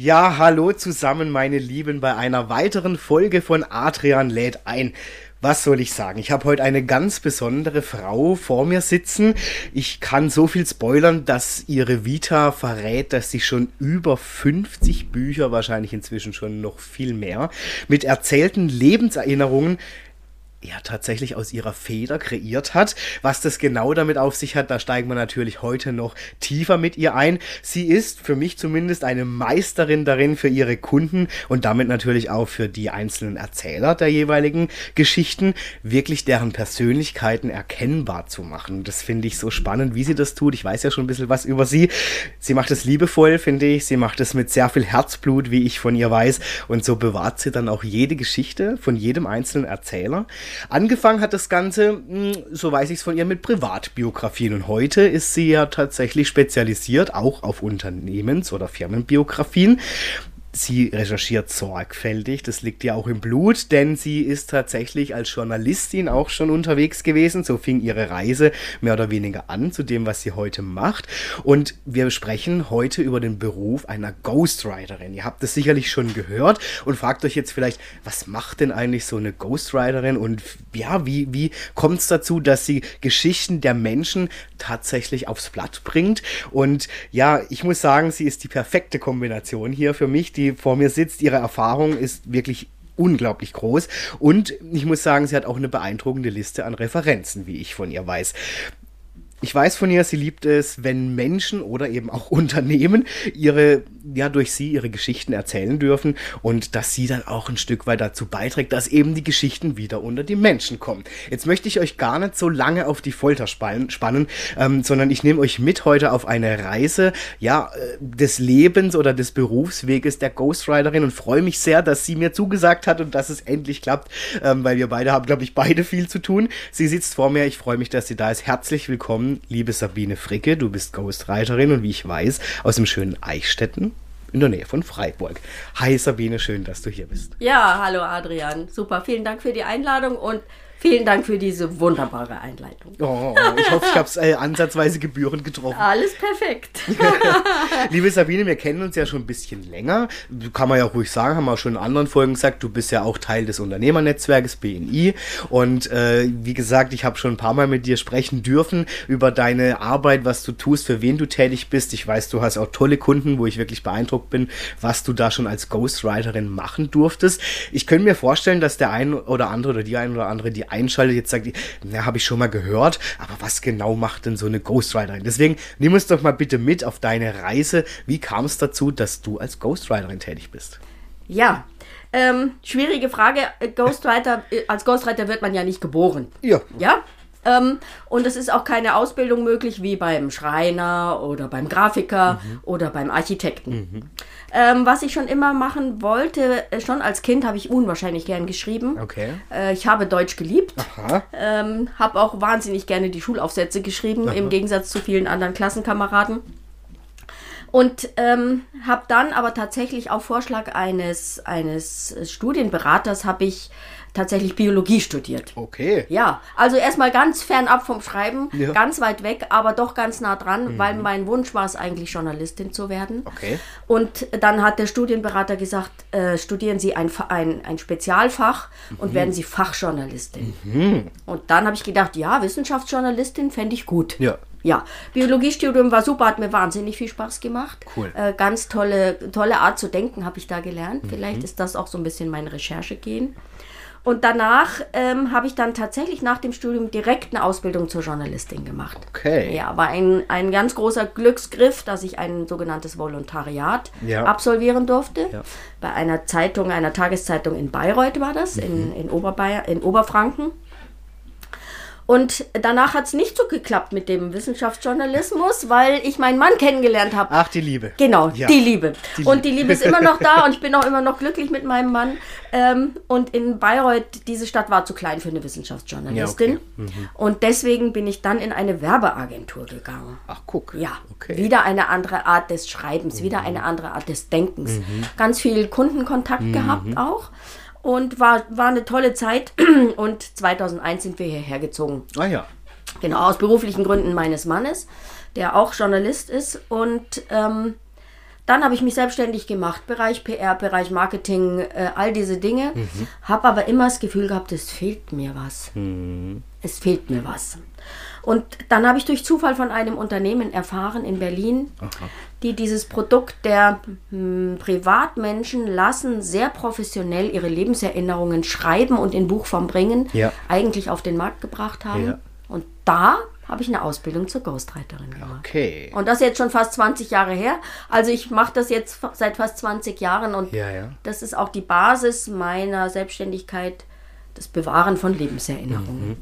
Ja, hallo zusammen, meine Lieben, bei einer weiteren Folge von Adrian lädt ein. Was soll ich sagen? Ich habe heute eine ganz besondere Frau vor mir sitzen. Ich kann so viel spoilern, dass ihre Vita verrät, dass sie schon über 50 Bücher, wahrscheinlich inzwischen schon noch viel mehr, mit erzählten Lebenserinnerungen ja tatsächlich aus ihrer Feder kreiert hat. Was das genau damit auf sich hat, da steigen wir natürlich heute noch tiefer mit ihr ein. Sie ist für mich zumindest eine Meisterin darin für ihre Kunden und damit natürlich auch für die einzelnen Erzähler der jeweiligen Geschichten, wirklich deren Persönlichkeiten erkennbar zu machen. Das finde ich so spannend, wie sie das tut. Ich weiß ja schon ein bisschen was über sie. Sie macht es liebevoll, finde ich. Sie macht es mit sehr viel Herzblut, wie ich von ihr weiß. Und so bewahrt sie dann auch jede Geschichte von jedem einzelnen Erzähler. Angefangen hat das Ganze, hm, so weiß ich es von ihr, mit Privatbiografien. Und heute ist sie ja tatsächlich spezialisiert, auch auf Unternehmens- oder Firmenbiografien. Sie recherchiert sorgfältig, das liegt ja auch im Blut, denn sie ist tatsächlich als Journalistin auch schon unterwegs gewesen. So fing ihre Reise mehr oder weniger an zu dem, was sie heute macht. Und wir sprechen heute über den Beruf einer Ghostwriterin. Ihr habt es sicherlich schon gehört und fragt euch jetzt vielleicht, was macht denn eigentlich so eine Ghostwriterin und ja, wie, wie kommt es dazu, dass sie Geschichten der Menschen tatsächlich aufs Blatt bringt? Und ja, ich muss sagen, sie ist die perfekte Kombination hier für mich, die vor mir sitzt. Ihre Erfahrung ist wirklich unglaublich groß. Und ich muss sagen, sie hat auch eine beeindruckende Liste an Referenzen, wie ich von ihr weiß. Ich weiß von ihr, sie liebt es, wenn Menschen oder eben auch Unternehmen ihre, ja, durch sie ihre Geschichten erzählen dürfen und dass sie dann auch ein Stück weit dazu beiträgt, dass eben die Geschichten wieder unter die Menschen kommen. Jetzt möchte ich euch gar nicht so lange auf die Folter spannen, ähm, sondern ich nehme euch mit heute auf eine Reise, ja, äh, des Lebens oder des Berufsweges der Ghostwriterin und freue mich sehr, dass sie mir zugesagt hat und dass es endlich klappt, ähm, weil wir beide haben, glaube ich, beide viel zu tun. Sie sitzt vor mir, ich freue mich, dass sie da ist. Herzlich willkommen liebe Sabine Fricke. Du bist Ghostwriterin und wie ich weiß, aus dem schönen Eichstätten in der Nähe von Freiburg. Hi Sabine, schön, dass du hier bist. Ja, hallo Adrian. Super, vielen Dank für die Einladung und Vielen Dank für diese wunderbare Einleitung. Oh, ich hoffe, ich habe es äh, ansatzweise gebührend getroffen. Alles perfekt. Liebe Sabine, wir kennen uns ja schon ein bisschen länger. Kann man ja auch ruhig sagen, haben wir auch schon in anderen Folgen gesagt, du bist ja auch Teil des Unternehmernetzwerkes BNI. Und äh, wie gesagt, ich habe schon ein paar Mal mit dir sprechen dürfen über deine Arbeit, was du tust, für wen du tätig bist. Ich weiß, du hast auch tolle Kunden, wo ich wirklich beeindruckt bin, was du da schon als Ghostwriterin machen durftest. Ich könnte mir vorstellen, dass der ein oder andere oder die ein oder andere, die einschaltet, jetzt sagt, na, habe ich schon mal gehört, aber was genau macht denn so eine Ghostwriterin? Deswegen nimm uns doch mal bitte mit auf deine Reise. Wie kam es dazu, dass du als Ghostwriterin tätig bist? Ja, ähm, schwierige Frage. Ghostwriter, äh, als Ghostwriter wird man ja nicht geboren. Ja. Ja? Ähm, und es ist auch keine Ausbildung möglich wie beim Schreiner oder beim Grafiker mhm. oder beim Architekten. Mhm. Ähm, was ich schon immer machen wollte, äh, schon als Kind habe ich unwahrscheinlich gern geschrieben. Okay. Äh, ich habe Deutsch geliebt. Ähm, habe auch wahnsinnig gerne die Schulaufsätze geschrieben, Aha. im Gegensatz zu vielen anderen Klassenkameraden. Und ähm, habe dann aber tatsächlich auf Vorschlag eines, eines Studienberaters habe ich tatsächlich Biologie studiert. Okay. Ja, also erstmal ganz fernab vom Schreiben, ja. ganz weit weg, aber doch ganz nah dran, mhm. weil mein Wunsch war es eigentlich, Journalistin zu werden. Okay. Und dann hat der Studienberater gesagt, äh, studieren Sie ein, ein, ein Spezialfach mhm. und werden Sie Fachjournalistin. Mhm. Und dann habe ich gedacht, ja, Wissenschaftsjournalistin fände ich gut. Ja. Ja, Biologiestudium war super, hat mir wahnsinnig viel Spaß gemacht. Cool. Äh, ganz tolle, tolle Art zu denken habe ich da gelernt. Mhm. Vielleicht ist das auch so ein bisschen mein Recherchegehen. Und danach ähm, habe ich dann tatsächlich nach dem Studium direkt eine Ausbildung zur Journalistin gemacht. Okay. Ja, war ein, ein ganz großer Glücksgriff, dass ich ein sogenanntes Volontariat ja. absolvieren durfte. Ja. Bei einer Zeitung, einer Tageszeitung in Bayreuth war das, mhm. in, in, Oberbayern, in Oberfranken. Und danach hat es nicht so geklappt mit dem Wissenschaftsjournalismus, weil ich meinen Mann kennengelernt habe. Ach, die Liebe. Genau, ja. die Liebe. Die und die Liebe ist immer noch da und ich bin auch immer noch glücklich mit meinem Mann. Ähm, und in Bayreuth, diese Stadt war zu klein für eine Wissenschaftsjournalistin. Ja, okay. mhm. Und deswegen bin ich dann in eine Werbeagentur gegangen. Ach, guck. Ja, okay. wieder eine andere Art des Schreibens, mhm. wieder eine andere Art des Denkens. Mhm. Ganz viel Kundenkontakt mhm. gehabt auch und war, war eine tolle Zeit. Und 2001 sind wir hierher gezogen. Ah ja. Genau, aus beruflichen Gründen meines Mannes, der auch Journalist ist. Und ähm, dann habe ich mich selbstständig gemacht, Bereich PR, Bereich Marketing, äh, all diese Dinge. Mhm. Habe aber immer das Gefühl gehabt, es fehlt mir was. Mhm. Es fehlt mir was. Und dann habe ich durch Zufall von einem Unternehmen erfahren in Berlin, Aha. Die dieses Produkt der hm, Privatmenschen lassen sehr professionell ihre Lebenserinnerungen schreiben und in Buchform bringen, ja. eigentlich auf den Markt gebracht haben. Ja. Und da habe ich eine Ausbildung zur Ghostwriterin gemacht. Okay. Und das ist jetzt schon fast 20 Jahre her. Also ich mache das jetzt seit fast 20 Jahren und ja, das ist auch die Basis meiner Selbstständigkeit das Bewahren von Lebenserinnerungen. Mhm.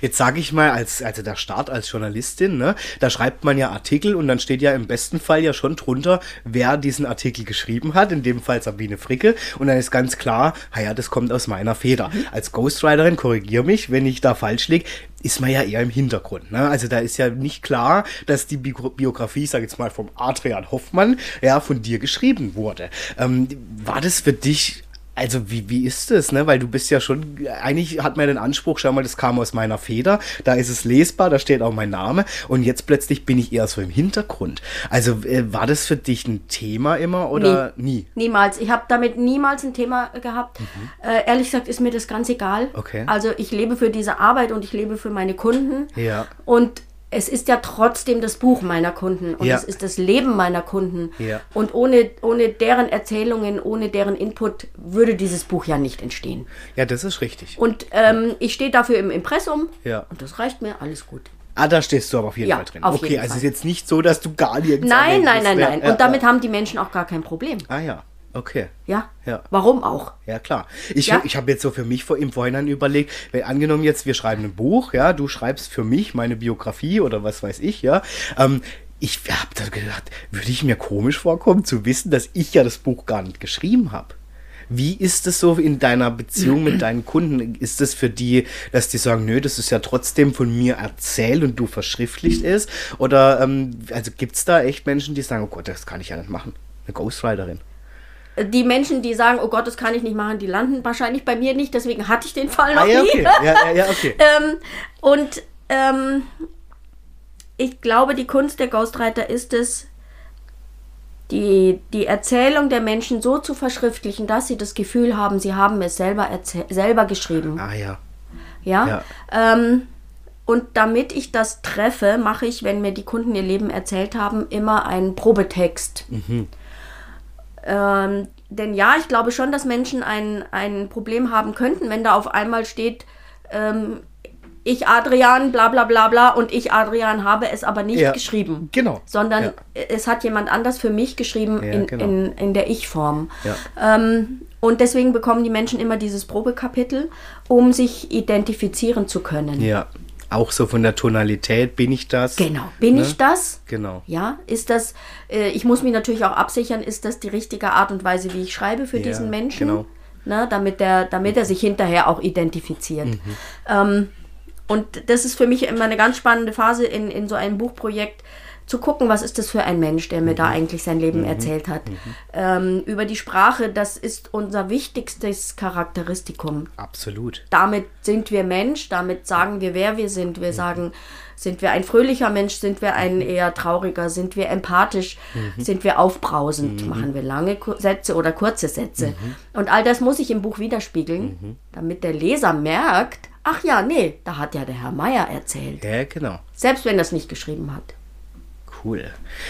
Jetzt sage ich mal, als, also der Start als Journalistin, ne, da schreibt man ja Artikel und dann steht ja im besten Fall ja schon drunter, wer diesen Artikel geschrieben hat, in dem Fall Sabine Fricke. Und dann ist ganz klar, ja, das kommt aus meiner Feder. Mhm. Als Ghostwriterin, korrigiere mich, wenn ich da falsch liege, ist man ja eher im Hintergrund. Ne? Also da ist ja nicht klar, dass die Bi Biografie, sag ich jetzt mal, vom Adrian Hoffmann, ja, von dir geschrieben wurde. Ähm, war das für dich also wie, wie ist es, ne? Weil du bist ja schon, eigentlich hat man ja den Anspruch, schau mal, das kam aus meiner Feder, da ist es lesbar, da steht auch mein Name und jetzt plötzlich bin ich eher so im Hintergrund. Also äh, war das für dich ein Thema immer oder nee, nie? Niemals. Ich habe damit niemals ein Thema gehabt. Mhm. Äh, ehrlich gesagt ist mir das ganz egal. Okay. Also ich lebe für diese Arbeit und ich lebe für meine Kunden. Ja. Und es ist ja trotzdem das Buch meiner Kunden und ja. es ist das Leben meiner Kunden. Ja. Und ohne, ohne deren Erzählungen, ohne deren Input würde dieses Buch ja nicht entstehen. Ja, das ist richtig. Und ähm, ja. ich stehe dafür im Impressum ja. und das reicht mir, alles gut. Ah, da stehst du aber auf jeden Fall drin. okay, also es ist jetzt nicht so, dass du gar nirgends. Nein, nein, nein, nein. Und damit haben die Menschen auch gar kein Problem. Ah ja. Okay. Ja? Ja. Warum auch? Ja, klar. Ich, ja? ich habe jetzt so für mich vor, im Vorhinein überlegt, wenn angenommen jetzt, wir schreiben ein Buch, ja, du schreibst für mich meine Biografie oder was weiß ich, ja. Ähm, ich habe da gedacht, würde ich mir komisch vorkommen, zu wissen, dass ich ja das Buch gar nicht geschrieben habe. Wie ist es so in deiner Beziehung mit deinen Kunden? Ist es für die, dass die sagen, nö, das ist ja trotzdem von mir erzählt und du verschriftlicht ist? Oder ähm, also gibt es da echt Menschen, die sagen, oh Gott, das kann ich ja nicht machen? Eine Ghostwriterin die Menschen, die sagen, oh Gott, das kann ich nicht machen, die landen wahrscheinlich bei mir nicht, deswegen hatte ich den Fall noch ah, ja, nie. Okay. Ja, ja, ja, okay. ähm, und ähm, ich glaube, die Kunst der Ghostwriter ist es, die, die Erzählung der Menschen so zu verschriftlichen, dass sie das Gefühl haben, sie haben es selber, selber geschrieben. Ah ja. Ja. ja. Ähm, und damit ich das treffe, mache ich, wenn mir die Kunden ihr Leben erzählt haben, immer einen Probetext. Mhm. Ähm, denn ja, ich glaube schon, dass Menschen ein, ein Problem haben könnten, wenn da auf einmal steht, ähm, ich Adrian, bla bla bla bla und ich Adrian habe es aber nicht ja, geschrieben. Genau. Sondern ja. es hat jemand anders für mich geschrieben ja, in, genau. in, in der Ich-Form. Ähm, und deswegen bekommen die Menschen immer dieses Probekapitel, um sich identifizieren zu können. Ja, auch so von der Tonalität, bin ich das? Genau, bin ne? ich das? Genau. Ja, ist das, äh, ich muss mich natürlich auch absichern, ist das die richtige Art und Weise, wie ich schreibe für ja, diesen Menschen? Genau. Ne, damit, der, damit er sich hinterher auch identifiziert. Mhm. Ähm, und das ist für mich immer eine ganz spannende Phase in, in so einem Buchprojekt, zu gucken, was ist das für ein Mensch, der mir mhm. da eigentlich sein Leben mhm. erzählt hat. Mhm. Ähm, über die Sprache, das ist unser wichtigstes Charakteristikum. Absolut. Damit sind wir Mensch, damit sagen wir, wer wir sind. Wir mhm. sagen, sind wir ein fröhlicher Mensch, sind wir ein mhm. eher trauriger, sind wir empathisch, mhm. sind wir aufbrausend, machen wir lange Sätze oder kurze Sätze. Und all das muss ich im Buch widerspiegeln, damit der Leser merkt, ach ja, nee, da hat ja der Herr Meier erzählt. Ja, genau. Selbst wenn er es nicht geschrieben hat. Cool.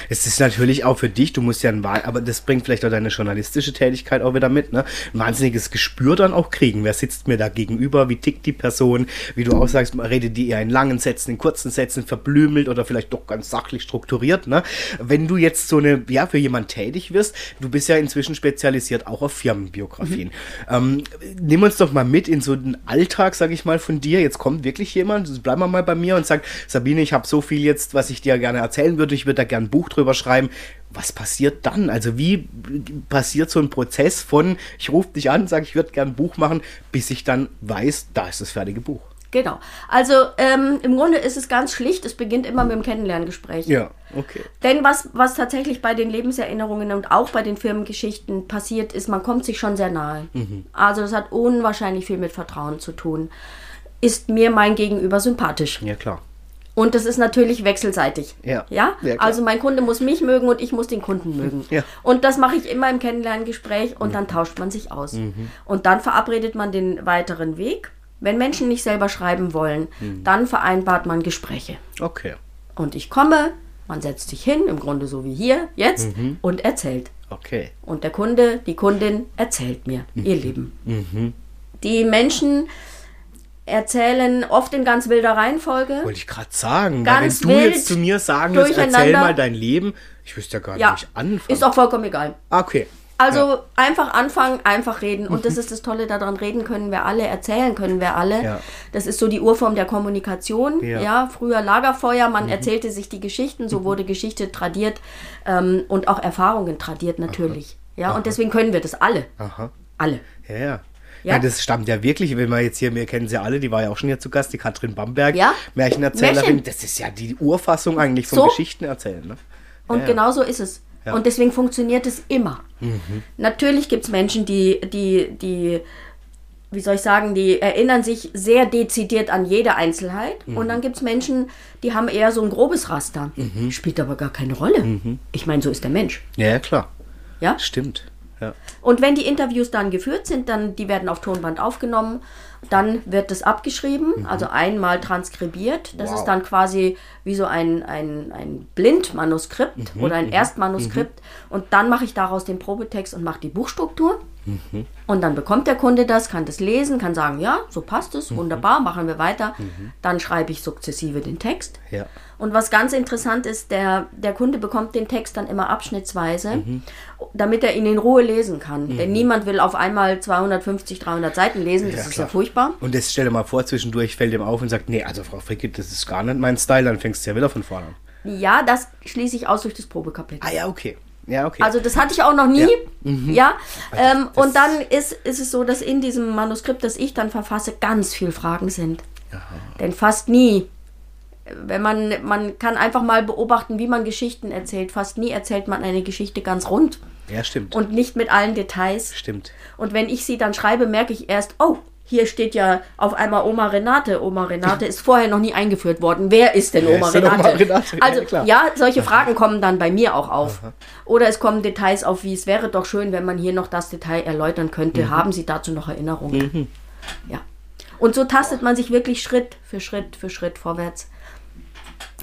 Es ist natürlich auch für dich, du musst ja ein, aber das bringt vielleicht auch deine journalistische Tätigkeit auch wieder mit, ne? Ein wahnsinniges Gespür dann auch kriegen. Wer sitzt mir da gegenüber? Wie tickt die Person? Wie du auch sagst, redet die eher in langen Sätzen, in kurzen Sätzen, verblümelt oder vielleicht doch ganz sachlich strukturiert, ne? Wenn du jetzt so eine, ja, für jemand tätig wirst, du bist ja inzwischen spezialisiert auch auf Firmenbiografien. Mhm. Ähm, nimm uns doch mal mit in so den Alltag, sag ich mal, von dir. Jetzt kommt wirklich jemand, bleib mal bei mir und sagt, Sabine, ich habe so viel jetzt, was ich dir gerne erzählen würde, ich würde da gerne ein Buch drüber schreiben. Was passiert dann? Also wie passiert so ein Prozess von, ich rufe dich an, sage, ich würde gerne ein Buch machen, bis ich dann weiß, da ist das fertige Buch. Genau. Also ähm, im Grunde ist es ganz schlicht, es beginnt immer mit dem Kennenlerngespräch. Ja, okay. Denn was, was tatsächlich bei den Lebenserinnerungen und auch bei den Firmengeschichten passiert, ist, man kommt sich schon sehr nahe. Mhm. Also das hat unwahrscheinlich viel mit Vertrauen zu tun. Ist mir mein Gegenüber sympathisch? Ja, klar. Und das ist natürlich wechselseitig. Ja. ja? ja also mein Kunde muss mich mögen und ich muss den Kunden mögen. Ja. Und das mache ich immer im Kennenlerngespräch und mhm. dann tauscht man sich aus. Mhm. Und dann verabredet man den weiteren Weg. Wenn Menschen nicht selber schreiben wollen, mhm. dann vereinbart man Gespräche. Okay. Und ich komme, man setzt sich hin, im Grunde so wie hier, jetzt, mhm. und erzählt. Okay. Und der Kunde, die Kundin erzählt mir ihr mhm. Leben. Mhm. Die Menschen erzählen oft in ganz wilder Reihenfolge. Wollte ich gerade sagen. Ganz wenn du jetzt zu mir sagen würdest, erzähl mal dein Leben, ich wüsste ja gar ja, nicht anfangen. Ist auch vollkommen egal. Okay. Also ja. einfach anfangen, einfach reden. Und das ist das Tolle daran, reden können wir alle, erzählen können wir alle. Ja. Das ist so die Urform der Kommunikation. Ja. ja früher Lagerfeuer, man mhm. erzählte sich die Geschichten, so mhm. wurde Geschichte tradiert ähm, und auch Erfahrungen tradiert natürlich. Aha. Ja, Aha. und deswegen können wir das alle. Aha. Alle. Ja, ja. Ja? ja? das stammt ja wirklich, wenn wir jetzt hier, wir kennen sie alle, die war ja auch schon hier zu Gast, die Katrin Bamberg, ja? Märchenerzählerin. Märchen. Das ist ja die Urfassung eigentlich vom so? Geschichtenerzählen. Ne? Und ja, genau so ist es. Ja. Und deswegen funktioniert es immer. Mhm. Natürlich gibt es Menschen, die, die, die, wie soll ich sagen, die erinnern sich sehr dezidiert an jede Einzelheit. Mhm. Und dann gibt es Menschen, die haben eher so ein grobes Raster. Mhm. Spielt aber gar keine Rolle. Mhm. Ich meine, so ist der Mensch. Ja, klar. Ja? Stimmt. Ja. Und wenn die Interviews dann geführt sind, dann die werden auf Tonband aufgenommen, dann wird das abgeschrieben, mhm. also einmal transkribiert. Das wow. ist dann quasi wie so ein, ein, ein Blindmanuskript mhm. oder ein mhm. Erstmanuskript. Mhm. Und dann mache ich daraus den Probetext und mache die Buchstruktur. Mhm. Und dann bekommt der Kunde das, kann das lesen, kann sagen, ja, so passt es, mhm. wunderbar, machen wir weiter. Dann schreibe ich sukzessive den Text. Ja. Und was ganz interessant ist, der, der Kunde bekommt den Text dann immer abschnittsweise, mhm. damit er ihn in Ruhe lesen kann. Mhm. Denn niemand will auf einmal 250, 300 Seiten lesen, das ja, ist klar. ja furchtbar. Und das stell dir mal vor, zwischendurch fällt ihm auf und sagt, nee, also Frau Fricke, das ist gar nicht mein Style, dann fängst du ja wieder von vorne an. Ja, das schließe ich aus durch das Probekapitel. Ah ja, okay. Ja, okay. Also das hatte ich auch noch nie. Ja. Mhm. ja? Ähm, und dann ist, ist es so, dass in diesem Manuskript, das ich dann verfasse, ganz viele Fragen sind. Aha. Denn fast nie, wenn man, man kann einfach mal beobachten, wie man Geschichten erzählt. Fast nie erzählt man eine Geschichte ganz rund. Ja, stimmt. Und nicht mit allen Details. Stimmt. Und wenn ich sie dann schreibe, merke ich erst, oh, hier steht ja auf einmal Oma Renate. Oma Renate ist vorher noch nie eingeführt worden. Wer ist denn Oma, ist denn Renate? Oma Renate? Also ja, ja, solche Fragen kommen dann bei mir auch auf. Aha. Oder es kommen Details auf, wie es wäre doch schön, wenn man hier noch das Detail erläutern könnte. Mhm. Haben Sie dazu noch Erinnerungen? Mhm. Ja. Und so tastet man sich wirklich Schritt für Schritt für Schritt vorwärts.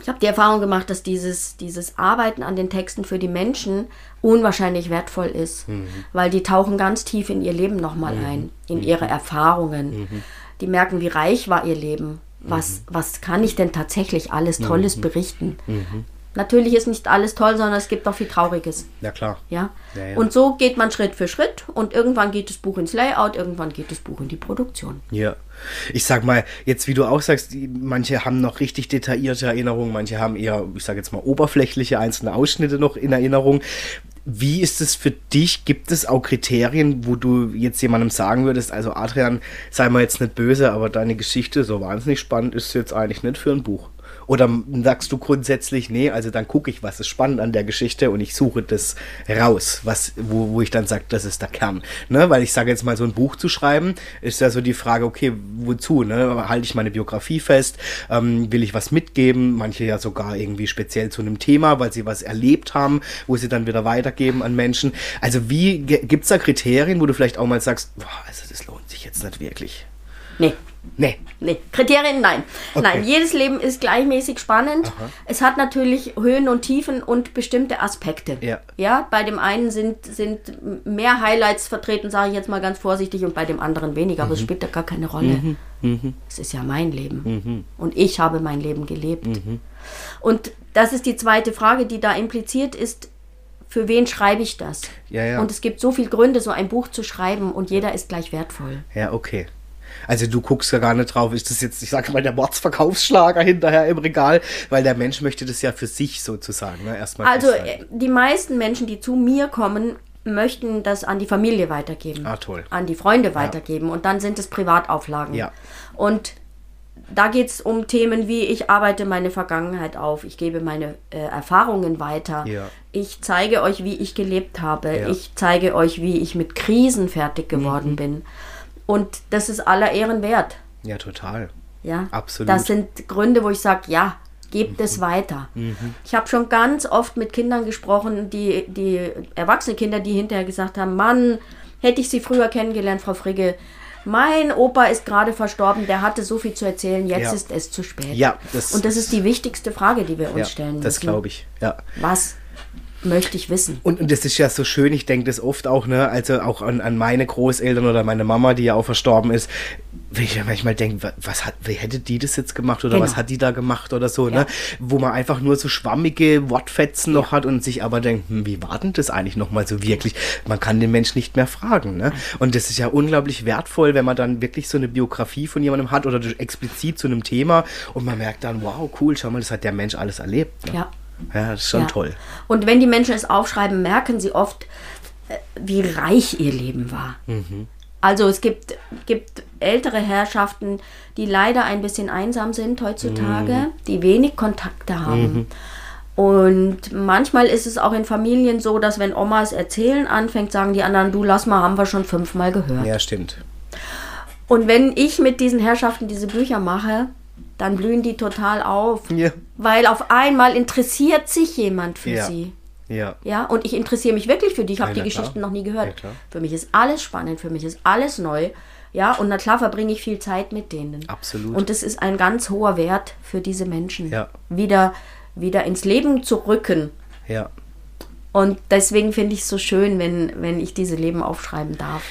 Ich habe die Erfahrung gemacht, dass dieses, dieses Arbeiten an den Texten für die Menschen unwahrscheinlich wertvoll ist, mhm. weil die tauchen ganz tief in ihr Leben nochmal mhm. ein, in mhm. ihre Erfahrungen. Mhm. Die merken, wie reich war ihr Leben. Was, Mhm. was kann ich denn tatsächlich alles Tolles Mhm. berichten? Natürlich ist nicht alles toll, sondern es gibt auch viel Trauriges. Ja, klar. Ja? Ja, ja. Und so geht man Schritt für Schritt und irgendwann geht das Buch ins Layout, irgendwann geht das Buch in die Produktion. Ja. Ich sag mal, jetzt wie du auch sagst, die, manche haben noch richtig detaillierte Erinnerungen, manche haben eher, ich sag jetzt mal, oberflächliche einzelne Ausschnitte noch in Erinnerung. Wie ist es für dich? Gibt es auch Kriterien, wo du jetzt jemandem sagen würdest, also Adrian, sei mal jetzt nicht böse, aber deine Geschichte so wahnsinnig spannend ist jetzt eigentlich nicht für ein Buch? Oder sagst du grundsätzlich, nee, also dann gucke ich, was ist spannend an der Geschichte und ich suche das raus, was, wo, wo ich dann sage, das ist der Kern. Ne? Weil ich sage jetzt mal, so ein Buch zu schreiben, ist ja so die Frage, okay, wozu? Ne? Halte ich meine Biografie fest? Ähm, will ich was mitgeben? Manche ja sogar irgendwie speziell zu einem Thema, weil sie was erlebt haben, wo sie dann wieder weitergeben an Menschen. Also wie gibt es da Kriterien, wo du vielleicht auch mal sagst, boah, also das lohnt sich jetzt nicht wirklich? Nee. Nee. Nee, Kriterien nein. Okay. Nein, jedes Leben ist gleichmäßig spannend. Aha. Es hat natürlich Höhen und Tiefen und bestimmte Aspekte. Ja. Ja, bei dem einen sind, sind mehr Highlights vertreten, sage ich jetzt mal ganz vorsichtig, und bei dem anderen weniger, Mhm. aber es spielt da gar keine Rolle. Es ist ja mein Leben. Mhm. Und ich habe mein Leben gelebt. Und das ist die zweite Frage, die da impliziert ist, für wen schreibe ich das? Ja, ja. Und es gibt so viele Gründe, so ein Buch zu schreiben und jeder ist gleich wertvoll. Ja, okay. Also du guckst ja gar nicht drauf, ist das jetzt, ich sage mal, der Mordsverkaufsschlager hinterher im Regal, weil der Mensch möchte das ja für sich sozusagen, ne? Erstmal Also festhalten. äh, die meisten Menschen, die zu mir kommen, möchten das an die Familie weitergeben. Ah, toll. An die Freunde weitergeben. Und dann sind es Privatauflagen. Ja. Und da geht es um Themen wie, ich arbeite meine Vergangenheit auf, ich gebe meine äh, Erfahrungen weiter, Ja. ich zeige euch, wie ich gelebt habe, Ja. Mhm. ich zeige euch, wie ich mit Krisen fertig geworden bin. Und das ist aller Ehren wert. Ja, total. Ja, Absolut. Das sind Gründe, wo ich sage, ja, gebt es weiter. Ich habe schon ganz oft mit Kindern gesprochen, die, die erwachsene Kinder, die hinterher gesagt haben, Mann, hätte ich sie früher kennengelernt, Frau Frigge. Mein Opa ist gerade verstorben, der hatte so viel zu erzählen, jetzt Ja. ist es zu spät. Ja, das Und das ist die wichtigste Frage, die wir uns Ja, stellen das müssen. glaube ich. Ja. Was möchte ich wissen? Und, und das ist ja so schön, ich denke das oft auch, ne, also auch an, an meine Großeltern oder meine Mama, die ja auch verstorben ist, wenn ich ja manchmal denke, wa- was hat, wie hätte die das jetzt gemacht oder Genau. was hat die da gemacht oder so, Ja. ne? Wo man einfach nur so schwammige Wortfetzen noch hat und sich aber denkt, hm, wie war denn das eigentlich nochmal so wirklich? Man kann den Mensch nicht mehr fragen, ne? Und das ist ja unglaublich wertvoll, wenn man dann wirklich so eine Biografie von jemandem hat oder explizit zu einem Thema und man merkt dann, wow, cool, schau mal, das hat der Mensch alles erlebt. Ne? Ja. Ja, das ist schon Ja. toll. Und wenn die Menschen es aufschreiben, merken sie oft, äh, wie reich ihr Leben war. Also es gibt, gibt ältere Herrschaften, die leider ein bisschen einsam sind heutzutage, die wenig Kontakte haben. Und manchmal ist es auch in Familien so, dass wenn Omas erzählen anfängt, sagen die anderen, du lass mal, haben wir schon fünfmal gehört. Ja, stimmt. Und wenn ich mit diesen Herrschaften diese Bücher mache, dann blühen die total auf. Ja. Weil auf einmal interessiert sich jemand für Ja. sie. Ja. Ja, und ich interessiere mich wirklich für die. Ich habe die klar. Geschichten noch nie gehört. für mich ist alles spannend, für mich ist alles neu. Ja, und na klar verbringe ich viel Zeit mit denen. Absolut. Und es ist ein ganz hoher Wert für diese Menschen. Ja. Wieder, wieder ins Leben zu rücken. Ja. Und deswegen finde ich es so schön, wenn, wenn ich diese Leben aufschreiben darf.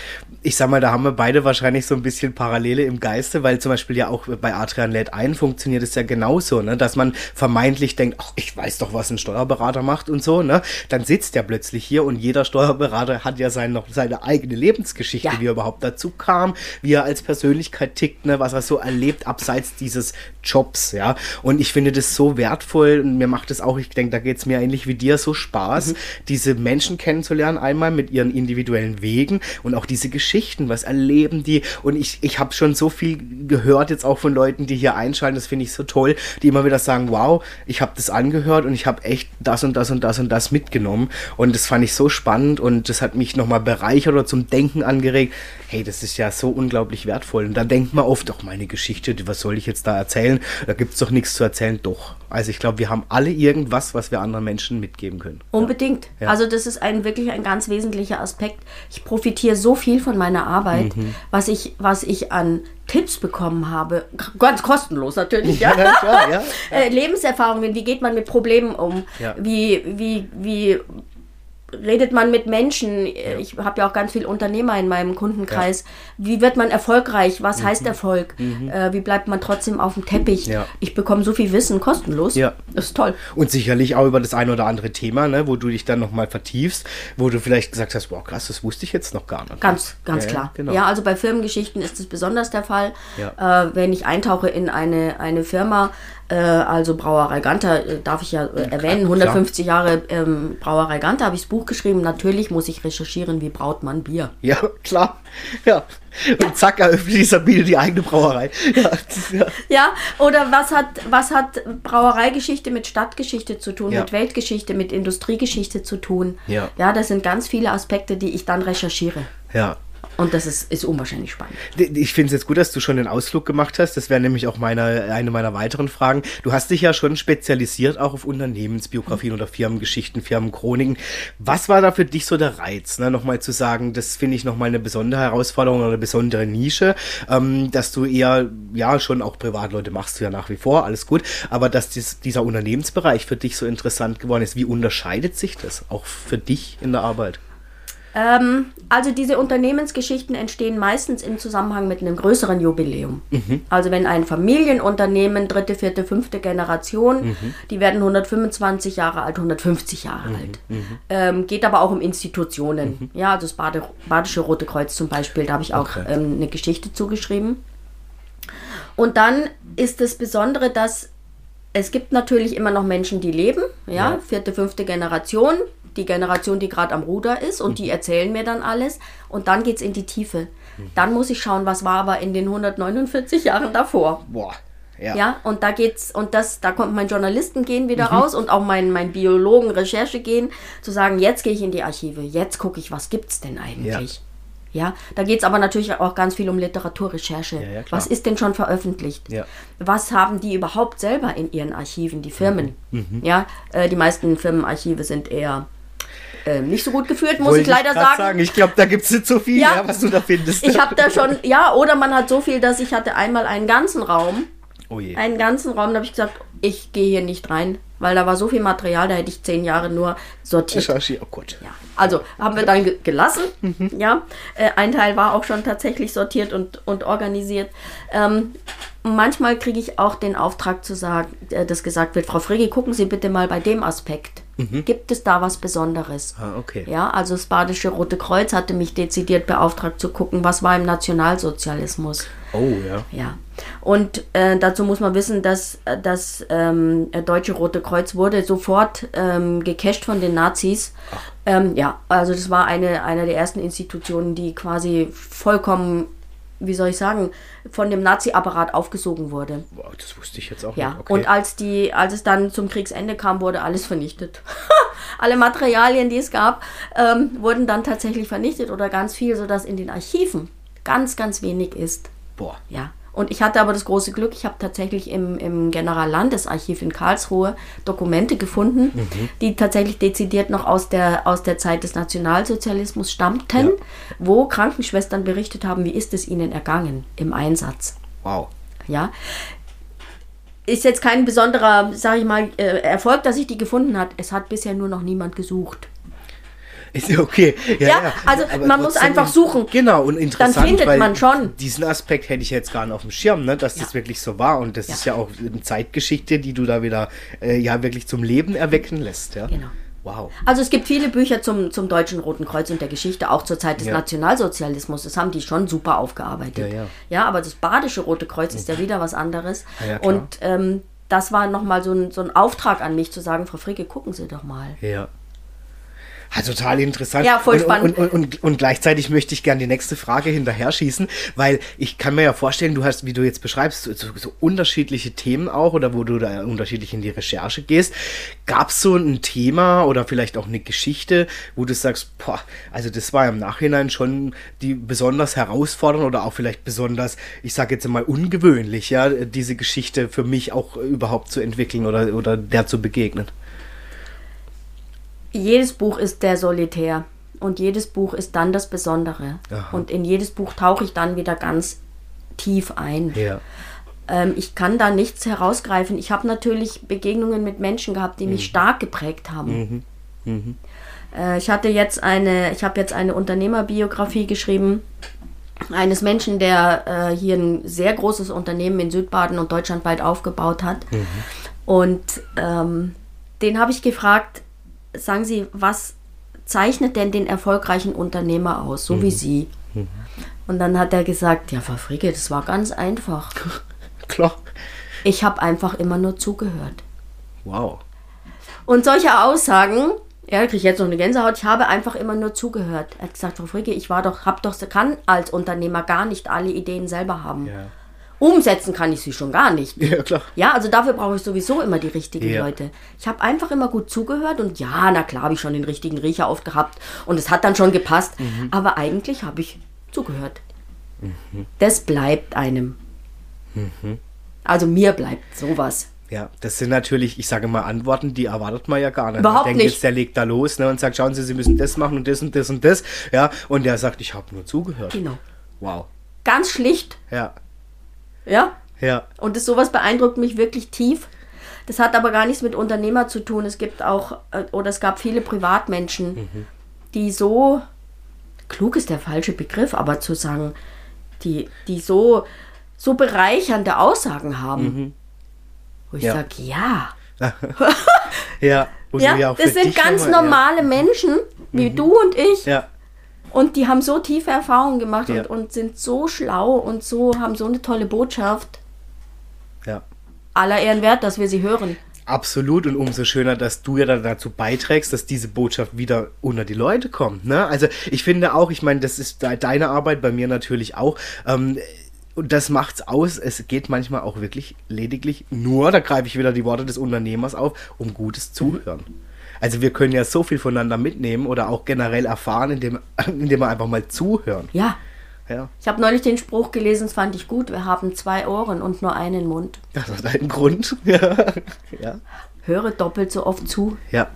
Ich sag mal, da haben wir beide wahrscheinlich so ein bisschen Parallele im Geiste, weil zum Beispiel ja auch bei Adrian lädt ein funktioniert es ja genauso, ne? dass man vermeintlich denkt, ach, ich weiß doch, was ein Steuerberater macht und so, ne? Dann sitzt er plötzlich hier und jeder Steuerberater hat ja sein, noch seine eigene Lebensgeschichte, Ja. wie er überhaupt dazu kam, wie er als Persönlichkeit tickt, ne? was er so erlebt abseits dieses Jobs, ja. Und ich finde das so wertvoll und mir macht es auch, ich denke, da geht es mir ähnlich wie dir, so Spaß, diese Menschen kennenzulernen, einmal mit ihren individuellen Wegen und auch diese Geschichten, was erleben die. Und ich, ich habe schon so viel gehört jetzt auch von Leuten, die hier einschalten, das finde ich so toll, die immer wieder sagen, wow, ich habe das angehört und ich habe echt das und das und das und das mitgenommen. Und das fand ich so spannend und das hat mich nochmal bereichert oder zum Denken angeregt. Hey, das ist ja so unglaublich wertvoll. Und dann denkt man oft, doch meine Geschichte, was soll ich jetzt da erzählen? Da gibt es doch nichts zu erzählen. Doch. Also ich glaube, wir haben alle irgendwas, was wir anderen Menschen mitgeben können. Unbedingt. Ja. Also das ist ein wirklich ein ganz wesentlicher Aspekt. Ich profitiere so viel von meiner Arbeit, Mhm. was ich was ich an Tipps bekommen habe, ganz kostenlos natürlich, ja. Ja, klar, ja. Äh, Lebenserfahrungen, wie geht man mit Problemen um? Ja. Wie wie wie redet man mit Menschen? Ich habe ja auch ganz viel Unternehmer in meinem Kundenkreis. Wie wird man erfolgreich? Was heißt Erfolg? Äh, wie bleibt man trotzdem auf dem Teppich? Mhm. Ja. Ich bekomme so viel Wissen kostenlos. Ja. Das ist toll. Und sicherlich auch über das ein oder andere Thema, ne, wo du dich dann nochmal vertiefst, wo du vielleicht gesagt hast, boah, krass, das wusste ich jetzt noch gar nicht. Ganz, ganz Ja, klar. genau. Ja, also bei Firmengeschichten ist es besonders der Fall. Ja. Äh, wenn ich eintauche in eine, eine Firma, also Brauerei Ganter, äh, darf ich ja äh, erwähnen, 150 Jahre ähm, Brauerei Ganter, habe ich das Buch geschrieben. Natürlich muss ich recherchieren, wie braut man Bier. Ja, klar. Ja. Und zack, eröffnet die Sabine die eigene Brauerei. Ja, ja. Ja, oder was hat, was hat Brauereigeschichte mit Stadtgeschichte zu tun, Ja. mit Weltgeschichte, mit Industriegeschichte zu tun? Ja. Ja, das sind ganz viele Aspekte, die ich dann recherchiere. ja. Und das ist, ist unwahrscheinlich spannend. Ich finde es jetzt gut, dass du schon den Ausflug gemacht hast. Das wäre nämlich auch meine, eine meiner weiteren Fragen. Du hast dich ja schon spezialisiert auch auf Unternehmensbiografien oder Firmengeschichten, Firmenchroniken. Was war da für dich so der Reiz? Ne? Nochmal zu sagen, das finde ich nochmal eine besondere Herausforderung oder eine besondere Nische, ähm, dass du eher, ja, schon auch Privatleute machst du ja nach wie vor, alles gut, aber dass dies, dieser Unternehmensbereich für dich so interessant geworden ist. Wie unterscheidet sich das auch für dich in der Arbeit? Ähm, also diese Unternehmensgeschichten entstehen meistens im Zusammenhang mit einem größeren Jubiläum. Mhm. Also wenn ein Familienunternehmen, dritte, vierte, fünfte Generation, mhm. die werden 125 Jahre alt, 150 Jahre mhm. alt. Mhm. Ähm, geht aber auch um Institutionen. Mhm. Ja, also das Bade, Badische Rote Kreuz zum Beispiel, da habe ich auch okay. ähm, eine Geschichte zugeschrieben. Und dann ist das Besondere, dass es gibt natürlich immer noch Menschen, die leben, ja, ja. vierte, fünfte Generation, die Generation, die gerade am Ruder ist und mhm. die erzählen mir dann alles und dann geht es in die Tiefe. Dann muss ich schauen, was war aber in den 149 Jahren davor. Boah. Ja. ja, und da geht's, und das, da kommt mein Journalistengehen wieder mhm. raus und auch mein, mein Biologen-Recherchegehen, zu sagen, jetzt gehe ich in die Archive, jetzt gucke ich, was gibt's denn eigentlich? Ja. Ja, da geht es aber natürlich auch ganz viel um Literaturrecherche. Ja, ja, Was ist denn schon veröffentlicht? Ja. Was haben die überhaupt selber in ihren Archiven, die Firmen? Mhm. mhm. Ja, äh, die meisten Firmenarchive sind eher äh, nicht so gut geführt, muss Wollte ich leider ich sagen. sagen. Ich glaube, da gibt es nicht so viel, ja, was du da findest. Ich habe da schon, ja, oder man hat so viel, dass ich hatte einmal einen ganzen Raum. Oh je. Einen ganzen Raum, da habe ich gesagt, ich gehe hier nicht rein, weil da war so viel Material, da hätte ich zehn Jahre nur sortiert. Oh Gott. Ja. Also haben wir dann gelassen. Mhm. Ja, äh, ein Teil war auch schon tatsächlich sortiert und, und organisiert. Ähm, manchmal kriege ich auch den Auftrag zu sagen, äh, dass gesagt wird, Frau Frigge, gucken Sie bitte mal bei dem Aspekt. Mhm. Gibt es da was Besonderes? Ah, okay. Ja, also das Badische Rote Kreuz hatte mich dezidiert beauftragt zu gucken, was war im Nationalsozialismus. Oh ja. Ja. Und äh, dazu muss man wissen, dass äh, das ähm, Deutsche Rote Kreuz wurde sofort ähm, gecasht von den Nazis. Ähm, ja, also das war eine, eine der ersten Institutionen, die quasi vollkommen wie soll ich sagen, von dem Nazi-Apparat aufgesogen wurde. Wow, das wusste ich jetzt auch ja. nicht. Okay. Und als, die, als es dann zum Kriegsende kam, wurde alles vernichtet. Alle Materialien, die es gab, ähm, wurden dann tatsächlich vernichtet oder ganz viel, sodass in den Archiven ganz, ganz wenig ist. Boah. Ja. Und ich hatte aber das große Glück, ich habe tatsächlich im, im Generallandesarchiv in Karlsruhe Dokumente gefunden, mhm. die tatsächlich dezidiert noch aus der, aus der Zeit des Nationalsozialismus stammten, ja. wo Krankenschwestern berichtet haben, wie ist es ihnen ergangen im Einsatz. Wow. Ja. Ist jetzt kein besonderer, sage ich mal, äh, Erfolg, dass ich die gefunden habe. Es hat bisher nur noch niemand gesucht. Ist ja okay. Ja, ja, ja. also aber man muss einfach suchen. Genau, und interessant, Dann findet man schon. Diesen Aspekt hätte ich jetzt gar nicht auf dem Schirm, ne, dass ja. das wirklich so war. Und das ist ja auch eine Zeitgeschichte, die du da wieder äh, ja wirklich zum Leben erwecken lässt. Ja? Genau. Wow. Also es gibt viele Bücher zum, zum Deutschen Roten Kreuz und der Geschichte, auch zur Zeit des ja. Nationalsozialismus. Das haben die schon super aufgearbeitet. Ja, ja. ja aber das Badische Rote Kreuz ist ja wieder was anderes. Ja, und ähm, das war nochmal so ein, so ein Auftrag an mich zu sagen, Frau Fricke, gucken Sie doch mal. Ja. Ja, total interessant. Ja, voll spannend. Und, und, und, und, gleichzeitig möchte ich gerne die nächste Frage hinterher schießen, weil ich kann mir ja vorstellen, du hast, wie du jetzt beschreibst, so, so unterschiedliche Themen auch oder wo du da unterschiedlich in die Recherche gehst. Gab es so ein Thema oder vielleicht auch eine Geschichte, wo du sagst, boah, also das war im Nachhinein schon die besonders herausfordernd oder auch vielleicht besonders, ich sage jetzt mal ungewöhnlich, ja, diese Geschichte für mich auch überhaupt zu entwickeln oder, oder der zu begegnen? Jedes Buch ist der Solitär und jedes Buch ist dann das Besondere. Aha. Und in jedes Buch tauche ich dann wieder ganz tief ein. Ja. Ähm, ich kann da nichts herausgreifen. Ich habe natürlich Begegnungen mit Menschen gehabt, die mhm. mich stark geprägt haben. Mhm. Mhm. Äh, ich hatte jetzt eine, ich habe jetzt eine Unternehmerbiografie geschrieben eines Menschen, der äh, hier ein sehr großes Unternehmen in Südbaden und deutschlandweit aufgebaut hat. Mhm. Und ähm, den habe ich gefragt, sagen Sie, was zeichnet denn den erfolgreichen Unternehmer aus, so mhm. wie Sie? Mhm. Und dann hat er gesagt, ja, Frau Fricke, das war ganz einfach. Klar. Ich habe einfach immer nur zugehört. Wow. Und solche Aussagen, ja, kriege ich jetzt noch eine Gänsehaut, ich habe einfach immer nur zugehört. Er hat gesagt, Frau Fricke, ich war doch, hab doch, kann als Unternehmer gar nicht alle Ideen selber haben. Ja. Umsetzen kann ich sie schon gar nicht. Ja, klar. Ja, also dafür brauche ich sowieso immer die richtigen ja. Leute. Ich habe einfach immer gut zugehört und ja, na klar habe ich schon den richtigen Riecher aufgehabt und es hat dann schon gepasst. Mhm. Aber eigentlich habe ich zugehört. Mhm. Das bleibt einem. Mhm. Also mir bleibt sowas. Ja, das sind natürlich, ich sage mal, Antworten, die erwartet man ja gar nicht. Überhaupt man denkt nicht. jetzt, der legt da los ne, und sagt, schauen Sie, Sie müssen das machen und das und das und das. Ja, und der sagt, ich habe nur zugehört. Genau. Wow. Ganz schlicht. Ja. Ja. Ja. Und das sowas beeindruckt mich wirklich tief. Das hat aber gar nichts mit Unternehmer zu tun. Es gibt auch, äh, oder es gab viele Privatmenschen, mhm. die so, klug ist der falsche Begriff, aber zu sagen, die, die so, so bereichernde Aussagen haben. Mhm. Wo ich ja. sage, ja. ja, ja, das sind ganz normale ja. Menschen, wie mhm. du und ich. Ja. Und die haben so tiefe Erfahrungen gemacht und, und sind so schlau und so haben so eine tolle Botschaft. Ja. Aller Ehren wert, dass wir sie hören. Absolut und umso schöner, dass du ja dann dazu beiträgst, dass diese Botschaft wieder unter die Leute kommt. Ne? Also ich finde auch, ich meine, das ist deine Arbeit, bei mir natürlich auch. Ähm, und das macht's aus. Es geht manchmal auch wirklich lediglich nur, da greife ich wieder die Worte des Unternehmers auf, um gutes Zuhören. Also wir können ja so viel voneinander mitnehmen oder auch generell erfahren, indem, indem wir einfach mal zuhören. Ja. ja. Ich habe neulich den Spruch gelesen, das fand ich gut. Wir haben zwei Ohren und nur einen Mund. Das hat einen Grund. ja. ja. Höre doppelt so oft zu. Ja.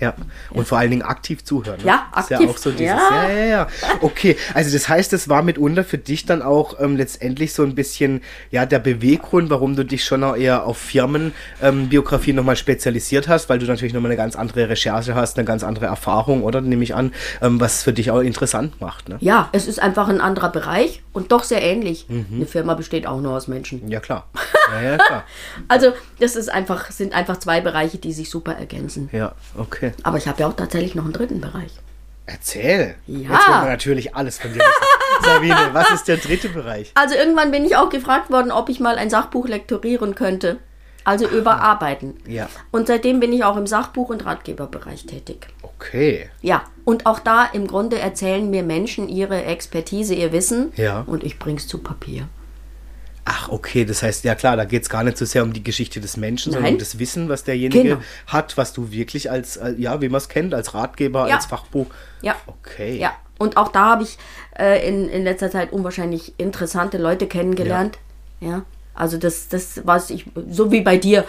Ja, und vor allen Dingen aktiv zuhören. Ne? Ja, aktiv. Ist ja auch so dieses, ja. ja, ja, ja. Okay, also das heißt, es war mitunter für dich dann auch ähm, letztendlich so ein bisschen, ja, der Beweggrund, warum du dich schon auch eher auf Firmenbiografien ähm, nochmal spezialisiert hast, weil du natürlich nochmal eine ganz andere Recherche hast, eine ganz andere Erfahrung, oder? Nehme ich an, ähm, was für dich auch interessant macht, ne? Ja, es ist einfach ein anderer Bereich und doch sehr ähnlich. Mhm. Eine Firma besteht auch nur aus Menschen. Ja, klar. Ja, ja, klar. also, das ist einfach, sind einfach zwei Bereiche, die sich super ergänzen. Ja, okay. Aber ich habe ja auch tatsächlich noch einen dritten Bereich. Erzähl. Ja. Jetzt wollen wir natürlich alles von dir wissen. Sabine, was ist der dritte Bereich? Also irgendwann bin ich auch gefragt worden, ob ich mal ein Sachbuch lektorieren könnte. Also Aha. überarbeiten. Ja. Und seitdem bin ich auch im Sachbuch- und Ratgeberbereich tätig. Okay. Ja, und auch da im Grunde erzählen mir Menschen ihre Expertise, ihr Wissen. Ja. Und ich bring's zu Papier. Ach, okay, das heißt, ja klar, da geht es gar nicht so sehr um die Geschichte des Menschen, Nein. sondern um das Wissen, was derjenige Genau. hat, was du wirklich als, äh, ja, wie man es kennt, als Ratgeber, Ja. als Fachbuch. Ja. Okay. Ja, und auch da habe ich äh, in, in letzter Zeit unwahrscheinlich interessante Leute kennengelernt. Ja. Also das, das, was ich, so wie bei dir,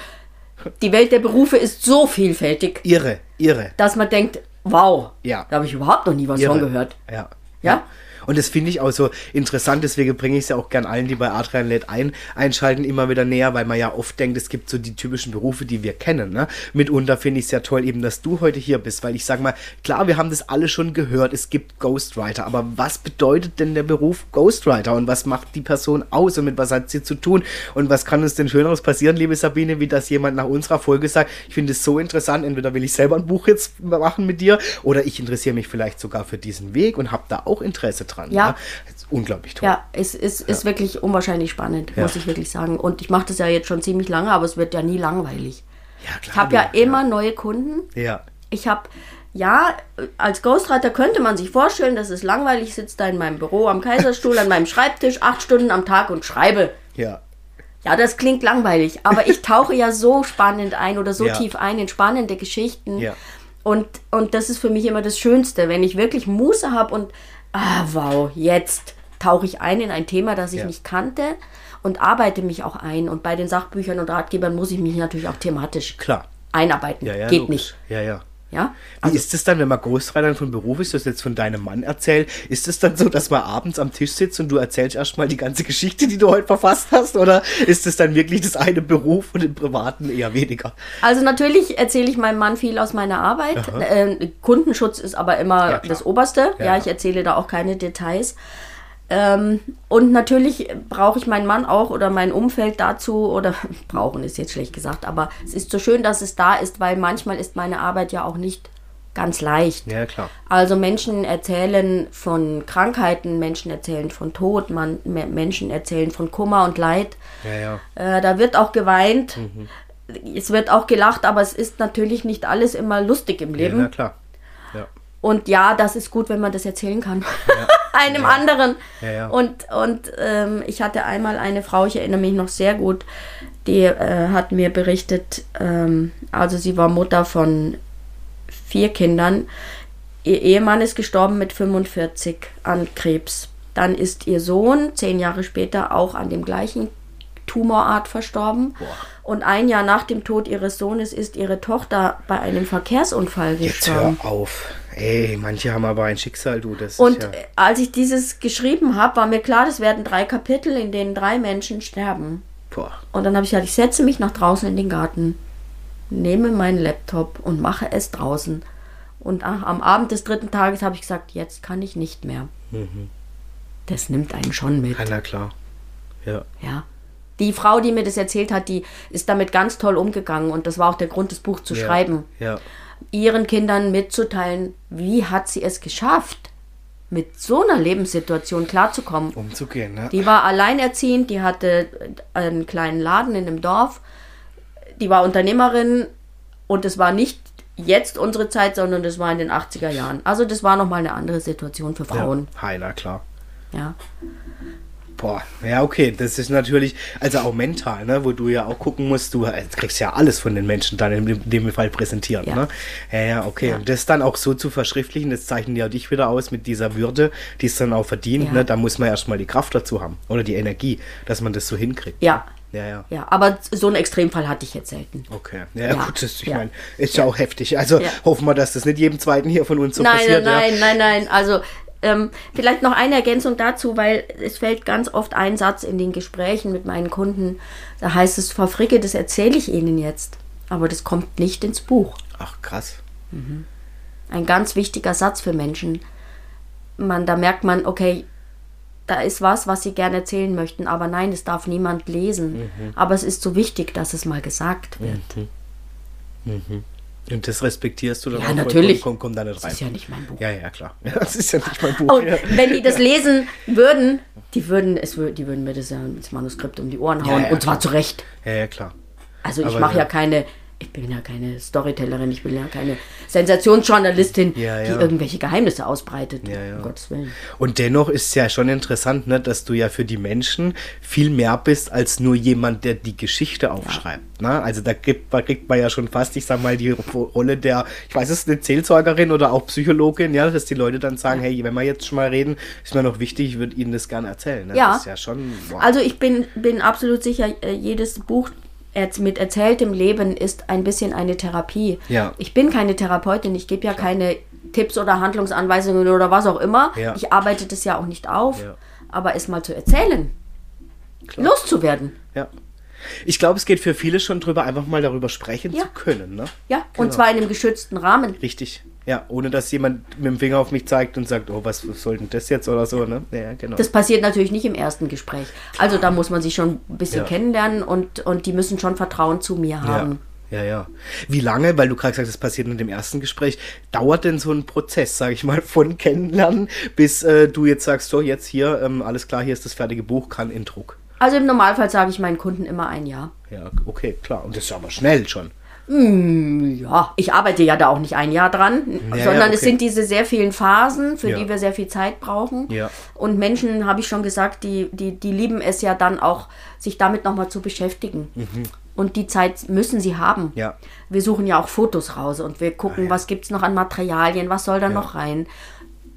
die Welt der Berufe ist so vielfältig, Irre, irre. dass man denkt, wow, Ja. da habe ich überhaupt noch nie was irre. von gehört. Ja. Ja? Und das finde ich auch so interessant, deswegen bringe ich es ja auch gern allen, die bei Adrian Led ein, einschalten, immer wieder näher, weil man ja oft denkt, es gibt so die typischen Berufe, die wir kennen. Ne? Mitunter finde ich es ja toll, eben, dass du heute hier bist, weil ich sage mal, klar, wir haben das alle schon gehört, es gibt Ghostwriter, aber was bedeutet denn der Beruf Ghostwriter und was macht die Person aus und mit was hat sie zu tun und was kann uns denn Schöneres passieren, liebe Sabine, wie dass jemand nach unserer Folge sagt, ich finde es so interessant, entweder will ich selber ein Buch jetzt machen mit dir oder ich interessiere mich vielleicht sogar für diesen Weg und habe da auch Interesse dran. Ja. Ne? Das ist unglaublich toll. Ja, es ist, ist wirklich unwahrscheinlich spannend, Ja. muss ich wirklich sagen. Und ich mache das ja jetzt schon ziemlich lange, aber es wird ja nie langweilig. Ja, klar. Ich habe ja immer neue Kunden. Ja. Ich habe, ja, als Ghostwriter könnte man sich vorstellen, das ist langweilig, ich sitze da in meinem Büro am Kaiserstuhl, an meinem Schreibtisch, acht Stunden am Tag und schreibe. Ja. Ja, das klingt langweilig, aber ich tauche ja so spannend ein oder so Ja. tief ein in spannende Geschichten. Ja. Und, und das ist für mich immer das Schönste, wenn ich wirklich Muße habe und, ah, wow, jetzt tauche ich ein in ein Thema, das ich Ja. nicht kannte und arbeite mich auch ein. Und bei den Sachbüchern und Ratgebern muss ich mich natürlich auch thematisch Klar. einarbeiten. Ja, ja, Geht logisch. nicht. Ja, ja. Ja? Wie ist es dann, wenn man Ghostwriter von Beruf ist, das jetzt von deinem Mann erzählt, ist es dann so, dass man abends am Tisch sitzt und du erzählst erstmal die ganze Geschichte, die du heute verfasst hast? Oder ist es dann wirklich das eine Beruf und im Privaten eher weniger? Also natürlich erzähle ich meinem Mann viel aus meiner Arbeit. Äh, Kundenschutz ist aber immer Ja, das Oberste. Ja. Ja, ich erzähle da auch keine Details. Ähm, und natürlich brauche ich meinen Mann auch oder mein Umfeld dazu, oder brauchen ist jetzt schlecht gesagt, aber es ist so schön, dass es da ist, weil manchmal ist meine Arbeit ja auch nicht ganz leicht. Ja, klar. Also Menschen erzählen von Krankheiten, Menschen erzählen von Tod, man, Me- Menschen erzählen von Kummer und Leid. Ja, ja. Äh, da wird auch geweint. Mhm. Es wird auch gelacht, aber es ist natürlich nicht alles immer lustig im Ja, Leben. na klar. Ja. Und ja, das ist gut, wenn man das erzählen kann. Einem anderen. Ja, ja. Und, und ähm, ich hatte einmal eine Frau, ich erinnere mich noch sehr gut, die äh, hat mir berichtet, ähm, also sie war Mutter von vier Kindern. Ihr Ehemann ist gestorben mit 45 an Krebs. Dann ist ihr Sohn zehn Jahre später auch an dem gleichen Tumorart verstorben. Boah. Und ein Jahr nach dem Tod ihres Sohnes ist ihre Tochter bei einem Verkehrsunfall gestorben. Jetzt hör auf. Ey, manche haben aber ein Schicksal, du. Das und ja als ich dieses geschrieben habe, war mir klar, das werden drei Kapitel, in denen drei Menschen sterben. Boah. Und dann habe ich gesagt, ich setze mich nach draußen in den Garten, nehme meinen Laptop und mache es draußen. Und am Abend des dritten Tages habe ich gesagt, jetzt kann ich nicht mehr. Mhm. Das nimmt einen schon mit. Ja, na klar. Ja. Ja. Die Frau, die mir das erzählt hat, die ist damit ganz toll umgegangen und das war auch der Grund, das Buch zu ja. schreiben. Ja. Ihren Kindern mitzuteilen, wie hat sie es geschafft, mit so einer Lebenssituation klarzukommen. Umzugehen, ne? Die war alleinerziehend, die hatte einen kleinen Laden in einem Dorf, die war Unternehmerin und es war nicht jetzt unsere Zeit, sondern das war in den 80er Jahren. Also das war nochmal eine andere Situation für Frauen. Ja, heiler, klar. Ja. Boah, ja, okay, das ist natürlich, also auch mental, ne, wo du ja auch gucken musst, du kriegst ja alles von den Menschen dann in dem Fall präsentiert, ja. ne? Ja, ja, okay. Ja. Und das dann auch so zu verschriftlichen, das zeichnet ja dich wieder aus mit dieser Würde, die es dann auch verdient, ja. ne? Da muss man erstmal die Kraft dazu haben oder die Energie, dass man das so hinkriegt. Ja, ja, ja. Ja, aber so einen Extremfall hatte ich jetzt selten. Okay. Ja, ja. gut, das, ich ja. meine, ist ja. auch heftig. Also hoffen wir, dass das nicht jedem zweiten hier von uns so nein, passiert. Nein, nein, nein, nein. Also ähm, vielleicht noch eine Ergänzung dazu, weil es fällt ganz oft ein Satz in den Gesprächen mit meinen Kunden. Da heißt es, Frau Fricke, das erzähle ich Ihnen jetzt. Aber das kommt nicht ins Buch. Ach, krass. Mhm. Ein ganz wichtiger Satz für Menschen. Man, da merkt man, okay, da ist was, was sie gerne erzählen möchten, aber nein, es darf niemand lesen. Mhm. Aber es ist so wichtig, dass es mal gesagt wird. Mhm. Und das respektierst du dann ja, auch? natürlich. Komm, komm da nicht rein. Das ist ja nicht mein Buch. Ja, ja, klar. Ja, das ist ja nicht mein Buch. Und ja. wenn die das lesen würden, die würden, es, die würden mir das, ja, das Manuskript um die Ohren hauen. Und zwar zu Recht. Ja, ja, klar. Also ich mache ja keine ich bin ja keine Storytellerin, ich bin ja keine Sensationsjournalistin, ja, ja. die irgendwelche Geheimnisse ausbreitet. Ja, um Gottes Willen. Und dennoch ist es ja schon interessant, ne, dass du ja für die Menschen viel mehr bist als nur jemand, der die Geschichte aufschreibt. Ne? Also da kriegt, da kriegt man ja schon fast, ich sag mal, die Rolle der, ich weiß es, eine Zählzeugerin oder auch Psychologin, ja, dass die Leute dann sagen, hey, wenn wir jetzt schon mal reden, ist mir noch wichtig, ich würde Ihnen das gerne erzählen. Ne? Ja. Das ist ja schon. Wow. Also ich bin, bin absolut sicher, äh, jedes Buch mit erzähltem Leben ist ein bisschen eine Therapie. Ja. Ich bin keine Therapeutin, ich gebe ja Klar. keine Tipps oder Handlungsanweisungen oder was auch immer. Ja. Ich arbeite das ja auch nicht auf, ja. aber es mal zu erzählen, Klar. loszuwerden. Ja. Ich glaube, es geht für viele schon drüber, einfach mal darüber sprechen zu können. Ne? Ja, genau. und zwar in einem geschützten Rahmen. Richtig. Ja, ohne dass jemand mit dem Finger auf mich zeigt und sagt, oh, was soll denn das jetzt oder so, ne? Ja, genau. Das passiert natürlich nicht im ersten Gespräch. Also da muss man sich schon ein bisschen ja. kennenlernen und, und die müssen schon Vertrauen zu mir haben. Ja. Ja, ja. Wie lange, weil du gerade gesagt hast, das passiert in dem ersten Gespräch, dauert denn so ein Prozess, sage ich mal, von Kennenlernen, bis äh, du jetzt sagst, so, jetzt hier, ähm, alles klar, hier ist das fertige Buch, kann in Druck? Also im Normalfall sage ich meinen Kunden immer ein Jahr. Ja, okay, klar. Und das ist aber schnell schon. Hm, ja, ich arbeite ja da auch nicht ein Jahr dran, ja, sondern ja, okay. es sind diese sehr vielen Phasen, für ja. die wir sehr viel Zeit brauchen. Und Menschen, habe ich schon gesagt, die, die, die lieben es ja dann auch, sich damit nochmal zu beschäftigen. Mhm. Und die Zeit müssen sie haben. Wir suchen ja auch Fotos raus und wir gucken, was gibt es noch an Materialien, was soll da noch rein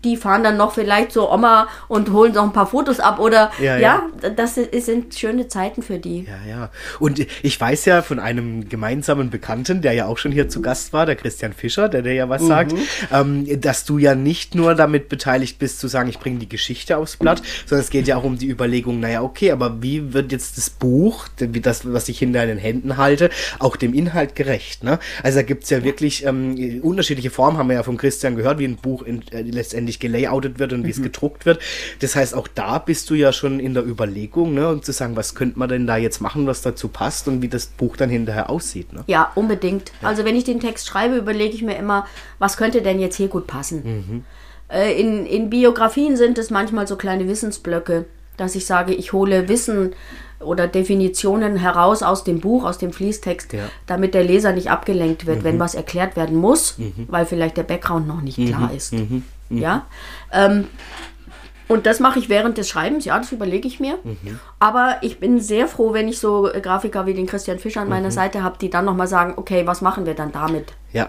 die fahren dann noch vielleicht zur Oma und holen noch ein paar Fotos ab oder ja, ja, ja. das sind schöne Zeiten für die. Ja, ja. Und ich weiß ja von einem gemeinsamen Bekannten, der ja auch schon hier zu Gast war, der Christian Fischer, der dir ja was mhm. sagt, ähm, dass du ja nicht nur damit beteiligt bist zu sagen, ich bringe die Geschichte aufs Blatt, sondern es geht ja auch um die Überlegung, naja, okay, aber wie wird jetzt das Buch, das, was ich in deinen Händen halte, auch dem Inhalt gerecht? Ne? Also da gibt es ja wirklich ähm, unterschiedliche Formen, haben wir ja von Christian gehört, wie ein Buch in, äh, letztendlich letztendlich gelayoutet wird und wie es mhm. gedruckt wird. Das heißt, auch da bist du ja schon in der Überlegung, ne, um zu sagen, was könnte man denn da jetzt machen, was dazu passt und wie das Buch dann hinterher aussieht. Ne? Ja, unbedingt. Ja. Also wenn ich den Text schreibe, überlege ich mir immer, was könnte denn jetzt hier gut passen. Mhm. Äh, in, in Biografien sind es manchmal so kleine Wissensblöcke, dass ich sage, ich hole Wissen oder Definitionen heraus aus dem Buch, aus dem Fließtext, ja. damit der Leser nicht abgelenkt wird, mhm. wenn was erklärt werden muss, mhm. weil vielleicht der Background noch nicht mhm. klar ist. Mhm. Mhm. Ja. Ähm, und das mache ich während des Schreibens, ja, das überlege ich mir. Mhm. Aber ich bin sehr froh, wenn ich so Grafiker wie den Christian Fischer an meiner mhm. Seite habe, die dann nochmal sagen, okay, was machen wir dann damit? Ja,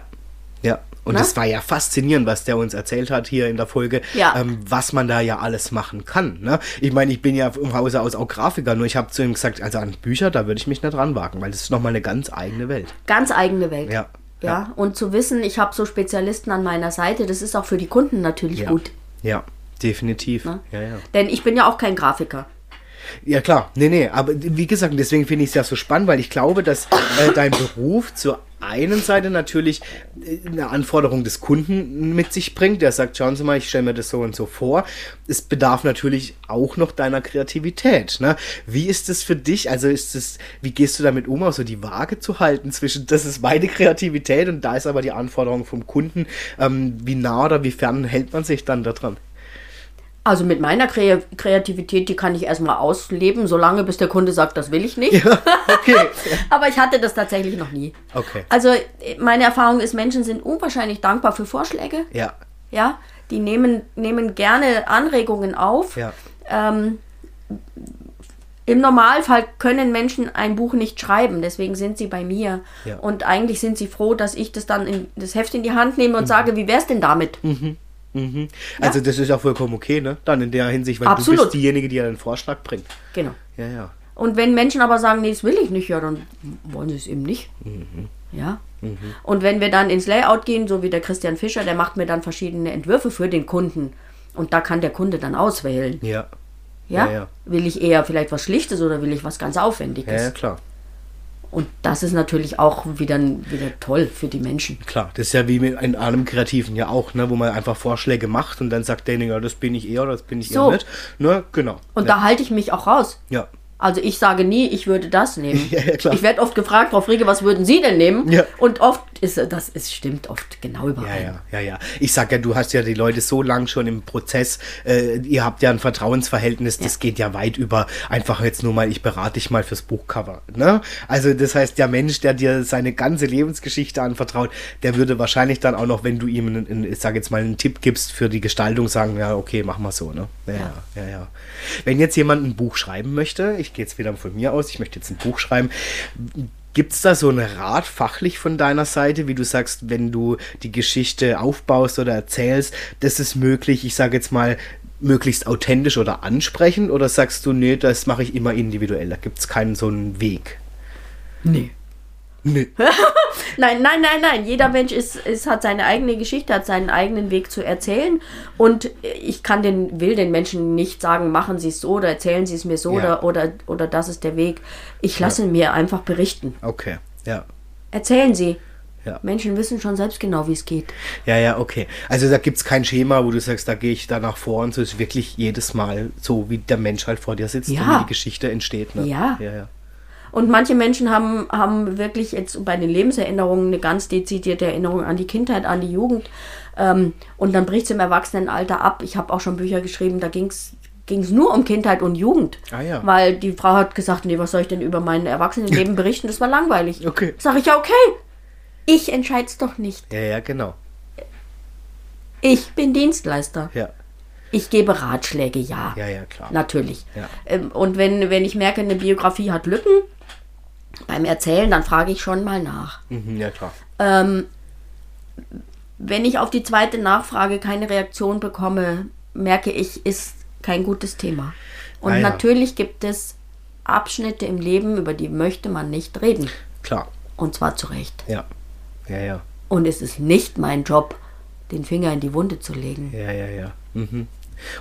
ja. Und das war ja faszinierend, was der uns erzählt hat hier in der Folge, Ja. ähm, was man da ja alles machen kann. Ne? Ich meine, ich bin ja im Hause aus auch Grafiker, nur ich habe zu ihm gesagt, also an Bücher, da würde ich mich nicht ranwagen, weil das ist nochmal eine ganz eigene Welt. Ganz eigene Welt. Ja. Ja, und zu wissen, ich habe so Spezialisten an meiner Seite, das ist auch für die Kunden natürlich Ja. gut. Ja, definitiv. Ja, ja. Denn ich bin ja auch kein Grafiker. Ja klar, nee, nee, aber wie gesagt, deswegen finde ich es ja so spannend, weil ich glaube, dass äh, dein Beruf zur einen Seite natürlich äh, eine Anforderung des Kunden mit sich bringt, der sagt, schauen Sie mal, ich stelle mir das so und so vor. Es bedarf natürlich auch noch deiner Kreativität. Ne? Wie ist es für dich? Also ist es, wie gehst du damit um, also die Waage zu halten zwischen, das ist meine Kreativität und da ist aber die Anforderung vom Kunden. Ähm, wie nah oder wie fern hält man sich dann daran? Also mit meiner Kre Kreativität, die kann ich erstmal ausleben, solange bis der Kunde sagt, das will ich nicht. Okay. Aber ich hatte das tatsächlich noch nie. Okay. Also äh, meine Erfahrung ist, Menschen sind unwahrscheinlich dankbar für Vorschläge. Ja. Ja, die nehmen, nehmen gerne Anregungen auf. Ja. Ähm, Im Normalfall können Menschen ein Buch nicht schreiben, deswegen sind sie bei mir. Ja. Und eigentlich sind sie froh, dass ich das dann in das Heft in die Hand nehme und sage, wie wär's denn damit? Also das ist ja vollkommen okay, ne? Dann in der Hinsicht, weil du Absolut. bist diejenige, die einen Vorschlag bringt. Genau. Ja, ja. Und wenn Menschen aber sagen, nee, das will ich nicht, ja, dann wollen sie es eben nicht. Ja. Und wenn wir dann ins Layout gehen, so wie der Christian Fischer, der macht mir dann verschiedene Entwürfe für den Kunden. Und da kann der Kunde dann auswählen. Ja. Ja? Ja, ja. Will ich eher vielleicht was Schlichtes oder will ich was ganz Aufwendiges? Ja, ja, klar. Und das ist natürlich auch wieder, wieder toll für die Menschen. Klar, das ist ja wie mit in einem Kreativen ja auch, ne, wo man einfach Vorschläge macht und dann sagt derjenige, ja, das bin ich eher oder das bin ich So. eher nicht. Ne, genau. Und ja. da halte ich mich auch raus. Ja. Also ich sage nie, ich würde das nehmen. Ja, ja. Ich werde oft gefragt, Frau Frege, was würden Sie denn nehmen? Ja. Und oft ist das, es stimmt oft genau überein. ja, ja, ja. Ich sag ja, du hast ja die Leute so lang schon im Prozess, äh, ihr habt ja ein Vertrauensverhältnis, das geht ja weit über einfach jetzt nur mal, ich berate dich mal fürs Buchcover. Ne? Also das heißt, der Mensch, der dir seine ganze Lebensgeschichte anvertraut, der würde wahrscheinlich dann auch noch, wenn du ihm, einen, einen, ich sag jetzt mal, einen Tipp gibst für die Gestaltung, sagen, ja, okay, mach mal so. Ne? Ja, ja, ja, ja. Wenn jetzt jemand ein Buch schreiben möchte, ich gehe jetzt wieder von mir aus, ich möchte jetzt ein Buch schreiben, Gibt es da so einen Rat fachlich von deiner Seite, wie du sagst, wenn du die Geschichte aufbaust oder erzählst, das ist möglich, ich sage jetzt mal, möglichst authentisch oder ansprechend? Oder sagst du, nee, das mache ich immer individuell, da gibt es keinen so einen Weg? Nee. Nee. Nein, nein, nein, nein. Jeder Mensch ist, ist, hat seine eigene Geschichte, hat seinen eigenen Weg zu erzählen. Und ich kann den, will den Menschen nicht sagen, machen Sie es so oder erzählen Sie es mir so Ja. oder, oder, oder das ist der Weg. Ich lasse mir einfach berichten. Okay, ja. Erzählen Sie. Ja. Menschen wissen schon selbst genau, wie es geht. Ja, ja, okay. Also da gibt es kein Schema, wo du sagst, da gehe ich danach vor und so ist wirklich jedes Mal so, wie der Mensch halt vor dir sitzt Ja. und wie die Geschichte entsteht. Ne? Ja. ja, ja. Und manche Menschen haben, haben wirklich jetzt bei den Lebenserinnerungen eine ganz dezidierte Erinnerung an die Kindheit, an die Jugend. Ähm, und dann bricht es im Erwachsenenalter ab. Ich habe auch schon Bücher geschrieben, da ging es ging es nur um Kindheit und Jugend. Ah, ja. Weil die Frau hat gesagt, nee, was soll ich denn über mein Erwachsenenleben berichten? Das war langweilig. Okay. Sag ich, ja, okay. Ich entscheide es doch nicht. Ja, ja, genau. Ich bin Dienstleister. Ja, Ich gebe Ratschläge, ja. ja, ja, klar. Natürlich. Ja. Ähm, und wenn, wenn ich merke, eine Biografie hat Lücken beim Erzählen, dann frage ich schon mal nach. Mhm, ja, klar. Ähm, wenn ich auf die zweite Nachfrage keine Reaktion bekomme, merke ich, ist kein gutes Thema. Und Ah ja. natürlich gibt es Abschnitte im Leben, über die möchte man nicht reden. Klar. Und zwar zu Recht. Ja. Ja, ja. Und es ist nicht mein Job, den Finger in die Wunde zu legen. Ja, ja, ja. Mhm.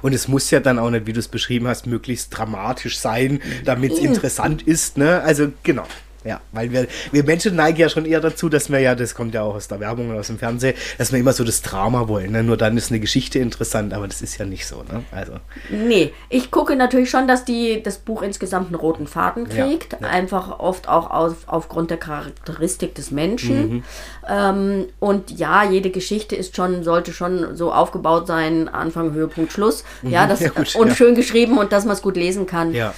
Und es muss ja dann auch nicht, wie du es beschrieben hast, möglichst dramatisch sein, damit es interessant ist, ne? Also, genau. Ja, weil wir, wir Menschen neigen ja schon eher dazu, dass wir ja, das kommt ja auch aus der Werbung und aus dem Fernsehen, dass wir immer so das Drama wollen. Ne? Nur dann ist eine Geschichte interessant, aber das ist ja nicht so. Ne? Also, Nee, ich gucke natürlich schon, dass die, das Buch insgesamt einen roten Faden Ja, kriegt. ja. Einfach oft auch auf, aufgrund der Charakteristik des Menschen. Mhm. Ähm, und ja, jede Geschichte ist schon, sollte schon so aufgebaut sein, Anfang, Höhepunkt, Schluss. Ja, das, Mhm. Ja, gut, und ja. schön geschrieben und dass man es gut lesen kann. ja,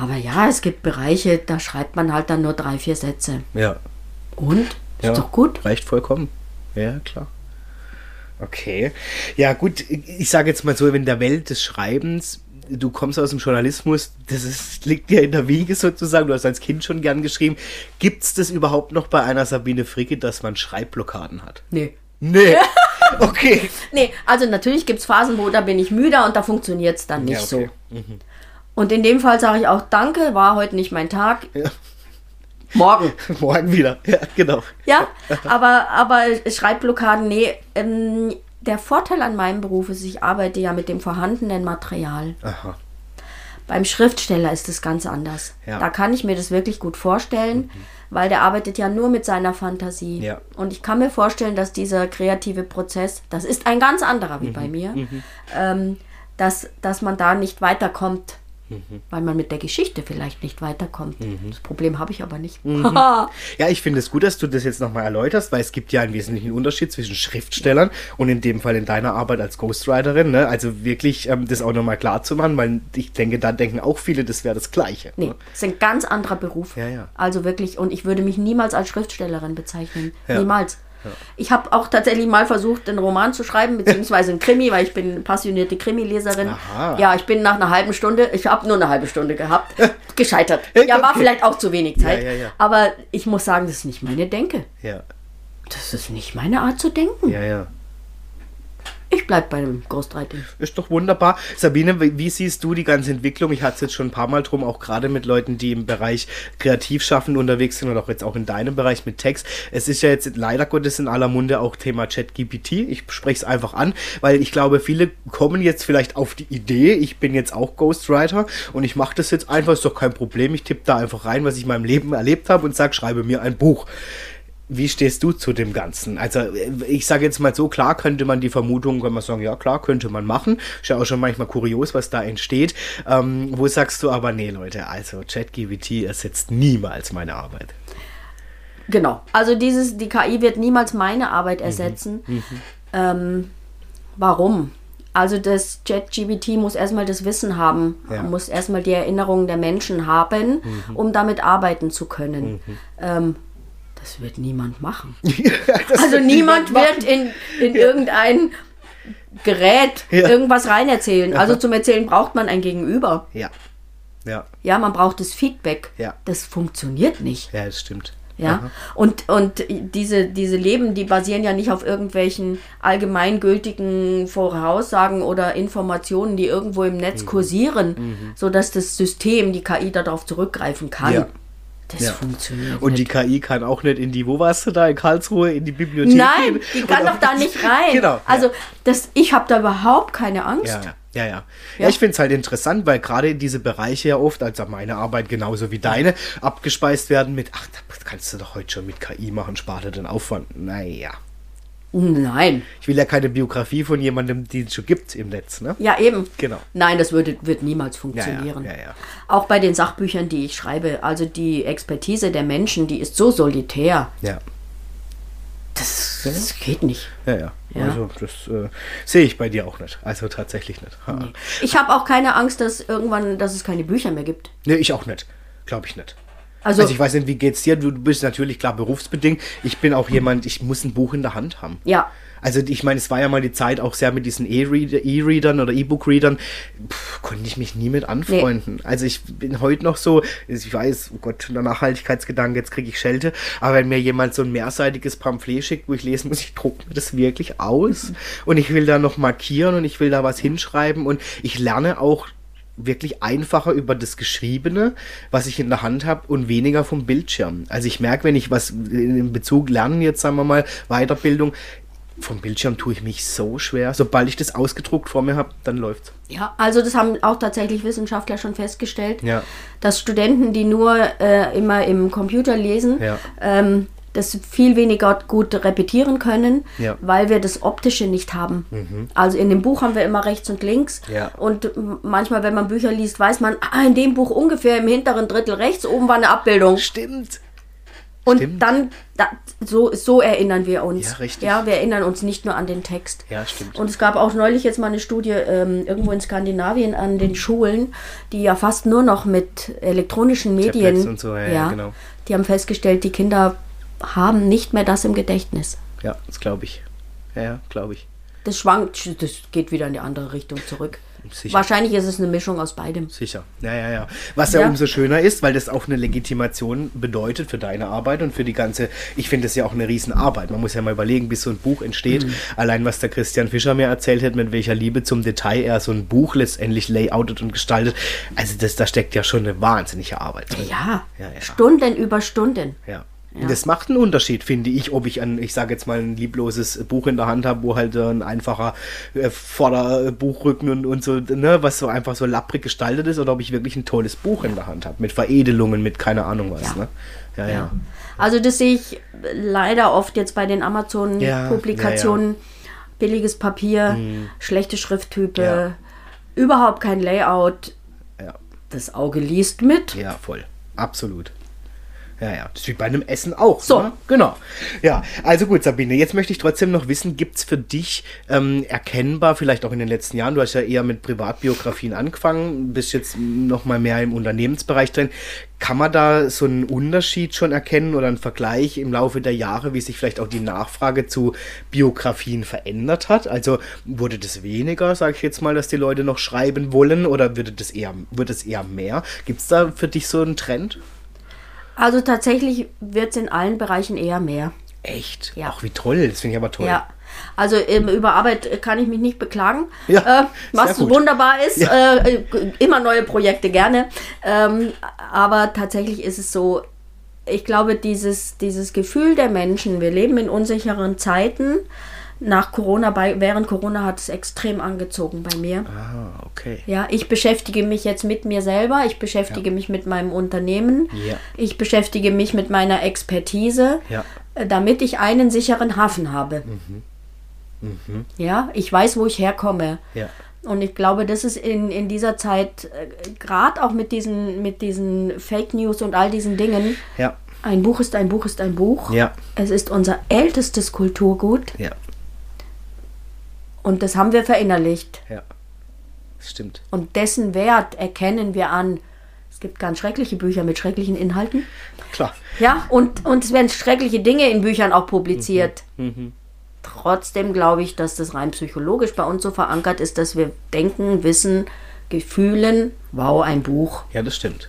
Aber ja, es gibt Bereiche, da schreibt man halt dann nur drei, vier Sätze. ja. Und? Ist Ja. doch gut. Reicht vollkommen. Ja, klar. Okay. Ja, gut, ich sage jetzt mal so, in der Welt des Schreibens, du kommst aus dem Journalismus, das ist, liegt dir in der Wiege sozusagen, du hast als Kind schon gern geschrieben. Gibt es das überhaupt noch bei einer Sabine Fricke, dass man Schreibblockaden hat? Nee. Nee. Okay. nee, also natürlich gibt es Phasen, wo da bin ich müder und da funktioniert es dann nicht Ja, okay. so. Und in dem Fall sage ich auch Danke, war heute nicht mein Tag. Ja. Morgen. Morgen wieder. Ja, genau. Ja, aber, aber Schreibblockaden, nee. Ähm, der Vorteil an meinem Beruf ist, ich arbeite ja mit dem vorhandenen Material. Aha. Beim Schriftsteller ist es ganz anders. Ja. Mhm. Da kann ich mir das wirklich gut vorstellen, weil der arbeitet ja nur mit seiner Fantasie. Ja. Und ich kann mir vorstellen, dass dieser kreative Prozess, das ist ein ganz anderer wie Mhm. bei mir, ähm, dass, dass man da nicht weiterkommt. Mhm. Weil man mit der Geschichte vielleicht nicht weiterkommt. Das Problem habe ich aber nicht. Ja, ich finde es gut, dass du das jetzt nochmal erläuterst, weil es gibt ja einen wesentlichen Unterschied zwischen Schriftstellern und in dem Fall in deiner Arbeit als Ghostwriterin. Ne? Also wirklich ähm, das auch nochmal klar zu machen, weil ich denke, da denken auch viele, das wäre das Gleiche. Nee, ne? es ist ein ganz anderer Beruf. Ja, ja. Also wirklich, und ich würde mich niemals als Schriftstellerin bezeichnen. Ja. Niemals. Ich habe auch tatsächlich mal versucht, einen Roman zu schreiben, beziehungsweise einen Krimi, weil ich bin eine passionierte Krimileserin. Aha. Ja, ich bin nach einer halben Stunde, ich habe nur eine halbe Stunde gehabt, gescheitert. Ja, war Okay. vielleicht auch zu wenig Zeit. Ja, ja. Aber ich muss sagen, das ist nicht meine Denke. Ja, Das ist nicht meine Art zu denken. ja, ja. Ich bleib bei dem Ghostwriting. Ist doch wunderbar. Sabine, wie, wie siehst du die ganze Entwicklung? Ich hatte es jetzt schon ein paar Mal drum, auch gerade mit Leuten, die im Bereich Kreativschaffen unterwegs sind und auch jetzt auch in deinem Bereich mit Text. Es ist ja jetzt leider Gottes in aller Munde auch Thema ChatGPT. Ich spreche es einfach an, weil ich glaube, viele kommen jetzt vielleicht auf die Idee, ich bin jetzt auch Ghostwriter und ich mache das jetzt einfach, ist doch kein Problem. Ich tippe da einfach rein, was ich in meinem Leben erlebt habe und sage, schreibe mir ein Buch. Wie stehst du zu dem Ganzen? Also ich sage jetzt mal so, klar könnte man die Vermutung, kann man sagen, ja klar, könnte man machen. Ist ja auch schon manchmal kurios, was da entsteht. Ähm, wo sagst du aber, nee Leute, also ChatGPT ersetzt niemals meine Arbeit. Genau. Also dieses, die KI wird niemals meine Mhm. Arbeit ersetzen. Ähm, warum? Also das ChatGPT muss erstmal das Wissen haben, Ja. muss erstmal die Erinnerungen der Menschen haben, Mhm. um damit arbeiten zu können. Ähm, das wird niemand machen. Also niemand wird in, in irgendein Gerät Ja. irgendwas reinerzählen. Also zum Erzählen braucht man ein Gegenüber. Ja. Ja, Ja, man braucht das Feedback. Ja. Das funktioniert nicht. ja, das stimmt. Ja, und, und diese, diese Leben, die basieren ja nicht auf irgendwelchen allgemeingültigen Voraussagen oder Informationen, die irgendwo im Mhm. Netz kursieren, sodass das System, die KI, darauf zurückgreifen kann. Ja. Das Ja. funktioniert Und die nicht. KI kann auch nicht in die, wo warst du da, in Karlsruhe, in die Bibliothek Nein, gehen? die kann doch da nicht rein. Genau. Also das, ich habe da überhaupt keine Angst. Ja, ja, ja. Ja, ja. Ja. ich finde es halt interessant, weil gerade diese Bereiche ja oft, also meine Arbeit genauso wie deine, abgespeist werden mit, ach, das kannst du doch heute schon mit KI machen, spart dir den Aufwand. Naja. Nein. Ich will ja keine Biografie von jemandem, die es schon gibt im Netz, ne? Ja, eben. Genau. Nein, das würde, wird niemals funktionieren. ja, ja, ja. Auch bei den Sachbüchern, die ich schreibe, also die Expertise der Menschen, die ist so solitär. Ja, Das, das geht nicht. ja, ja. Ja. Also das äh, sehe ich bei dir auch nicht. Also tatsächlich nicht. Ha. Ich habe auch keine Angst, dass irgendwann, dass es keine Bücher mehr gibt. Nee, ich auch nicht. Glaube ich nicht. Also, Also ich weiß nicht, wie geht's dir? Du bist natürlich klar berufsbedingt. Ich bin auch jemand, ich muss ein Buch in der Hand haben. ja, Also ich meine, es war ja mal die Zeit auch sehr mit diesen E-Reader- E-Readern oder E-Book-Readern, konnte ich mich nie mit anfreunden. Also ich bin heute noch so, ich weiß, oh Gott, der Nachhaltigkeitsgedanke, jetzt kriege ich Schelte, aber wenn mir jemand so ein mehrseitiges Pamphlet schickt, wo ich lesen muss, ich drucke mir das wirklich aus und ich will da noch markieren und ich will da was hinschreiben und ich lerne auch wirklich einfacher über das Geschriebene, was ich in der Hand habe und weniger vom Bildschirm. Also ich merke, wenn ich was in Bezug lernen, jetzt sagen wir mal, Weiterbildung, vom Bildschirm tue ich mich so schwer. Sobald ich das ausgedruckt vor mir habe, dann läuft's. ja, also das haben auch tatsächlich Wissenschaftler schon festgestellt, Ja. dass Studenten, die nur äh, immer im Computer lesen, Ja. ähm, das viel weniger gut repetieren können, Ja. Mhm. weil wir das Optische nicht haben. Also in dem Buch haben wir immer rechts und links. Ja. Und manchmal, wenn man Bücher liest, weiß man, ah, in dem Buch ungefähr im hinteren Drittel rechts oben war eine Abbildung. Stimmt. Und Stimmt. dann, da, so, so erinnern wir uns. Ja, richtig. Ja, wir erinnern uns nicht nur an den Text. Ja, stimmt. Und es gab auch neulich jetzt mal eine Studie ähm, irgendwo in Skandinavien an den Schulen, die ja fast nur noch mit elektronischen Medien. Tablets und so, ja, ja, genau. Die haben festgestellt, die Kinder haben nicht mehr das im Gedächtnis. Ja, das glaube ich. Ja, ja, glaube ich. Das schwankt, das geht wieder in die andere Richtung zurück. Sicher. Wahrscheinlich ist es eine Mischung aus beidem. Sicher, ja, ja, ja. Was ja, ja umso schöner ist, weil das auch eine Legitimation bedeutet für deine Arbeit und für die ganze, ich finde das ja auch eine Riesenarbeit. Man muss ja mal überlegen, bis so ein Buch entsteht. Mhm. Allein was der Christian Fischer mir erzählt hat, mit welcher Liebe zum Detail er so ein Buch letztendlich layoutet und gestaltet. Also das, da steckt ja schon eine wahnsinnige Arbeit drin. Ja, ja, ja. Stunden über Stunden. Ja. Ja. Das macht einen Unterschied, finde ich, ob ich ein, ich sage jetzt mal, ein liebloses Buch in der Hand habe, wo halt ein einfacher äh, Vorderbuchrücken und, und so, ne, was so einfach so lapprig gestaltet ist, oder ob ich wirklich ein tolles Buch in der Hand habe, mit Veredelungen, mit keine Ahnung was. Ja. Ne? Ja, ja, ja. Also das sehe ich leider oft jetzt bei den Amazon-Publikationen. Billiges Papier, mhm. schlechte Schrifttype, überhaupt kein Layout. Das Auge liest mit. Ja, voll. Absolut. Ja, ja, das ist wie bei einem Essen auch. So. Ne? Genau. Ja, also gut, Sabine, jetzt möchte ich trotzdem noch wissen, gibt es für dich ähm, erkennbar, vielleicht auch in den letzten Jahren, du hast ja eher mit Privatbiografien angefangen, bist jetzt noch mal mehr im Unternehmensbereich drin. Kann man da so einen Unterschied schon erkennen oder einen Vergleich im Laufe der Jahre, wie sich vielleicht auch die Nachfrage zu Biografien verändert hat? Also wurde das weniger, sage ich jetzt mal, dass die Leute noch schreiben wollen oder wird es eher, wird es eher mehr? Gibt es da für dich so einen Trend? Also tatsächlich wird es in allen Bereichen eher mehr. Echt? Ja. Ach, wie toll. Das finde ich aber toll. Ja. Also ähm, über Arbeit kann ich mich nicht beklagen, ja, äh, was wunderbar ist. Ja. Äh, immer neue Projekte gerne. Ähm, aber tatsächlich ist es so, ich glaube, dieses, dieses Gefühl der Menschen, wir leben in unsicheren Zeiten nach Corona, bei, während Corona hat es extrem angezogen bei mir. Ah, okay. Ja, ich beschäftige mich jetzt mit mir selber, ich beschäftige ja. mich mit meinem Unternehmen, ja. ich beschäftige mich mit meiner Expertise, ja. Äh, damit ich einen sicheren Hafen habe. Mhm. Mhm. Ja, ich weiß, wo ich herkomme. Ja. Und ich glaube, das ist in, in dieser Zeit, äh, gerade auch mit diesen, mit diesen Fake News und all diesen Dingen, ja. ein Buch ist ein Buch ist ein Buch. Ja. Es ist unser ältestes Kulturgut. Ja. Und das haben wir verinnerlicht. Ja, das stimmt. Und dessen Wert erkennen wir an. Es gibt ganz schreckliche Bücher mit schrecklichen Inhalten. Klar. Ja, und, und es werden schreckliche Dinge in Büchern auch publiziert. Mhm. Mhm. Trotzdem glaube ich, dass das rein psychologisch bei uns so verankert ist, dass wir denken, wissen, Gefühlen, wow, ein Buch. Ja, das stimmt.